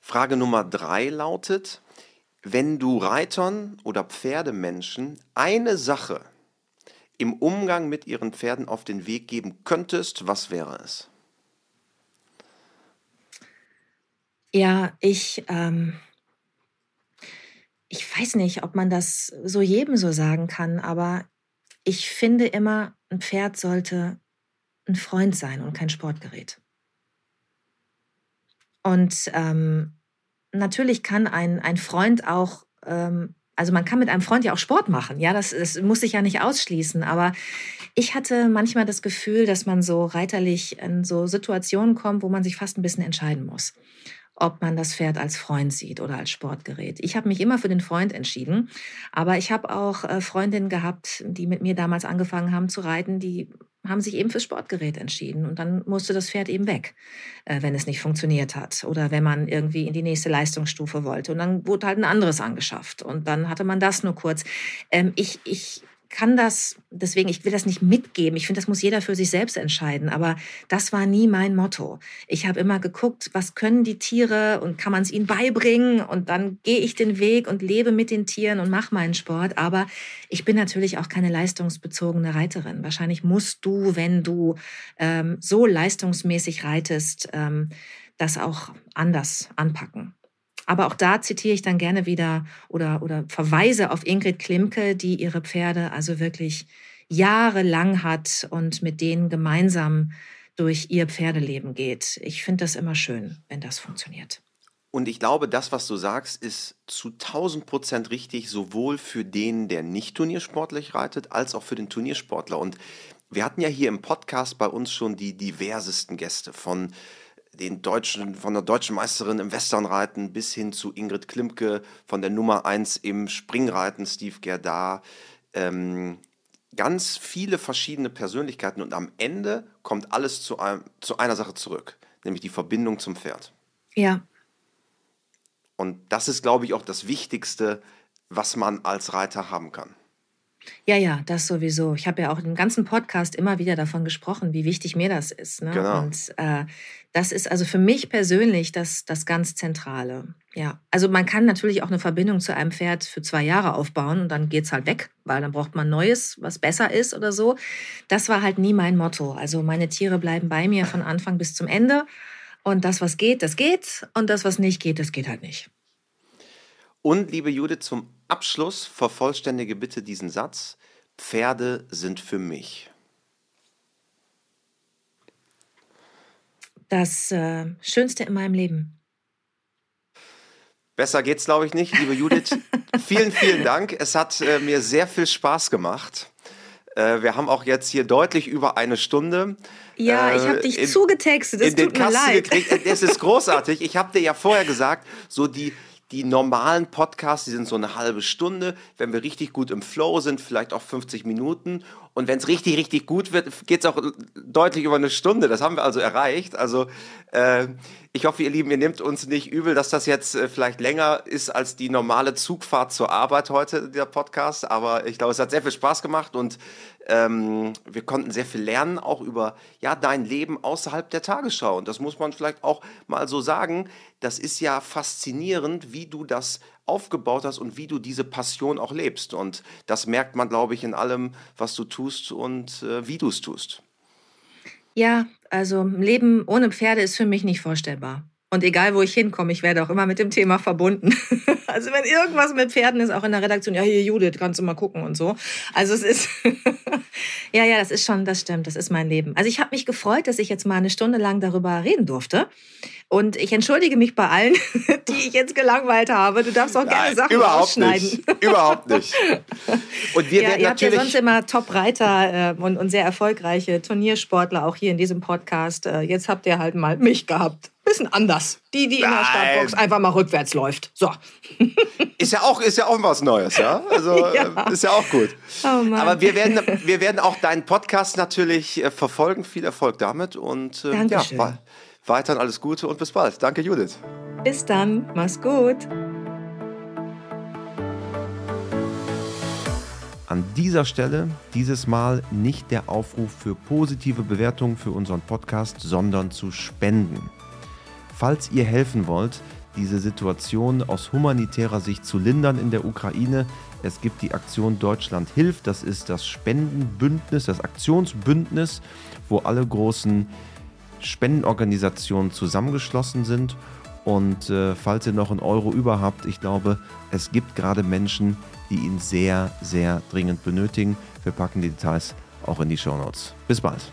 Frage Nummer drei lautet, wenn du Reitern oder Pferdemenschen eine Sache im Umgang mit ihren Pferden auf den Weg geben könntest, was wäre es? Ja, ich, ähm, ich weiß nicht, ob man das so jedem so sagen kann, aber ich finde immer, ein Pferd sollte ein Freund sein und kein Sportgerät. Und ähm, natürlich kann ein, ein Freund auch, ähm, also man kann mit einem Freund ja auch Sport machen, ja, das, das muss sich ja nicht ausschließen, aber ich hatte manchmal das Gefühl, dass man so reiterlich in so Situationen kommt, wo man sich fast ein bisschen entscheiden muss ob man das Pferd als Freund sieht oder als Sportgerät. Ich habe mich immer für den Freund entschieden, aber ich habe auch äh, Freundinnen gehabt, die mit mir damals angefangen haben zu reiten, die haben sich eben fürs Sportgerät entschieden und dann musste das Pferd eben weg, äh, wenn es nicht funktioniert hat oder wenn man irgendwie in die nächste Leistungsstufe wollte und dann wurde halt ein anderes angeschafft und dann hatte man das nur kurz. Ähm, ich, ich kann das, deswegen, ich will das nicht mitgeben. Ich finde, das muss jeder für sich selbst entscheiden. Aber das war nie mein Motto. Ich habe immer geguckt, was können die Tiere und kann man es ihnen beibringen? Und dann gehe ich den Weg und lebe mit den Tieren und mache meinen Sport. Aber ich bin natürlich auch keine leistungsbezogene Reiterin. Wahrscheinlich musst du, wenn du ähm, so leistungsmäßig reitest, ähm, das auch anders anpacken. Aber auch da zitiere ich dann gerne wieder oder, oder verweise auf Ingrid Klimke, die ihre Pferde also wirklich jahrelang hat und mit denen gemeinsam durch ihr Pferdeleben geht. Ich finde das immer schön, wenn das funktioniert. Und ich glaube, das, was du sagst, ist zu 1000 Prozent richtig, sowohl für den, der nicht turniersportlich reitet, als auch für den Turniersportler. Und wir hatten ja hier im Podcast bei uns schon die diversesten Gäste von den deutschen, von der deutschen Meisterin im Westernreiten bis hin zu Ingrid Klimke, von der Nummer 1 im Springreiten, Steve Gerda. Ähm, ganz viele verschiedene Persönlichkeiten und am Ende kommt alles zu, einem, zu einer Sache zurück, nämlich die Verbindung zum Pferd. Ja. Und das ist, glaube ich, auch das Wichtigste, was man als Reiter haben kann. Ja, ja, das sowieso. Ich habe ja auch im ganzen Podcast immer wieder davon gesprochen, wie wichtig mir das ist. Ne? Genau. Und äh, das ist also für mich persönlich das, das ganz Zentrale. Ja, also man kann natürlich auch eine Verbindung zu einem Pferd für zwei Jahre aufbauen und dann geht es halt weg, weil dann braucht man Neues, was besser ist oder so. Das war halt nie mein Motto. Also meine Tiere bleiben bei mir von Anfang bis zum Ende. Und das, was geht, das geht. Und das, was nicht geht, das geht halt nicht. Und liebe Judith, zum Abschluss vervollständige bitte diesen Satz. Pferde sind für mich. Das äh, Schönste in meinem Leben. Besser geht's, glaube ich, nicht. Liebe Judith, vielen, vielen Dank. Es hat äh, mir sehr viel Spaß gemacht. Äh, wir haben auch jetzt hier deutlich über eine Stunde. Ja, ich habe äh, dich in, zugetextet. Es tut mir leid. Gekriegt. Es ist großartig. Ich habe dir ja vorher gesagt, so die die normalen Podcasts, die sind so eine halbe Stunde. Wenn wir richtig gut im Flow sind, vielleicht auch 50 Minuten. Und wenn es richtig, richtig gut wird, geht es auch deutlich über eine Stunde. Das haben wir also erreicht. Also äh, ich hoffe, ihr Lieben, ihr nehmt uns nicht übel, dass das jetzt äh, vielleicht länger ist als die normale Zugfahrt zur Arbeit heute, der Podcast. Aber ich glaube, es hat sehr viel Spaß gemacht und ähm, wir konnten sehr viel lernen, auch über ja, dein Leben außerhalb der Tagesschau. Und das muss man vielleicht auch mal so sagen. Das ist ja faszinierend, wie du das aufgebaut hast und wie du diese Passion auch lebst. Und das merkt man, glaube ich, in allem, was du tust und äh, wie du es tust. Ja, also Leben ohne Pferde ist für mich nicht vorstellbar. Und egal, wo ich hinkomme, ich werde auch immer mit dem Thema verbunden. also wenn irgendwas mit Pferden ist, auch in der Redaktion, ja, hier Judith, kannst du mal gucken und so. Also es ist, ja, ja, das ist schon, das stimmt, das ist mein Leben. Also ich habe mich gefreut, dass ich jetzt mal eine Stunde lang darüber reden durfte. Und ich entschuldige mich bei allen, die ich jetzt gelangweilt habe. Du darfst auch Nein, gerne Sachen überhaupt rausschneiden. Nicht. Überhaupt nicht. Und wir ja, werden ihr habt ja sonst immer Top-Reiter äh, und, und sehr erfolgreiche Turniersportler auch hier in diesem Podcast. Äh, jetzt habt ihr halt mal mich gehabt. Bisschen anders. Die, die in der Startbox einfach mal rückwärts läuft. So. Ist ja auch, ist ja auch was Neues, ja? Also ja. Äh, ist ja auch gut. Oh Aber wir werden, wir werden auch deinen Podcast natürlich äh, verfolgen. Viel Erfolg damit. Und äh, ja, Weiterhin alles Gute und bis bald. Danke, Judith. Bis dann. Mach's gut. An dieser Stelle dieses Mal nicht der Aufruf für positive Bewertungen für unseren Podcast, sondern zu spenden. Falls ihr helfen wollt, diese Situation aus humanitärer Sicht zu lindern in der Ukraine, es gibt die Aktion Deutschland hilft. Das ist das Spendenbündnis, das Aktionsbündnis, wo alle großen Spendenorganisationen zusammengeschlossen sind. Und äh, falls ihr noch einen Euro über habt, ich glaube, es gibt gerade Menschen, die ihn sehr, sehr dringend benötigen. Wir packen die Details auch in die Show Notes. Bis bald.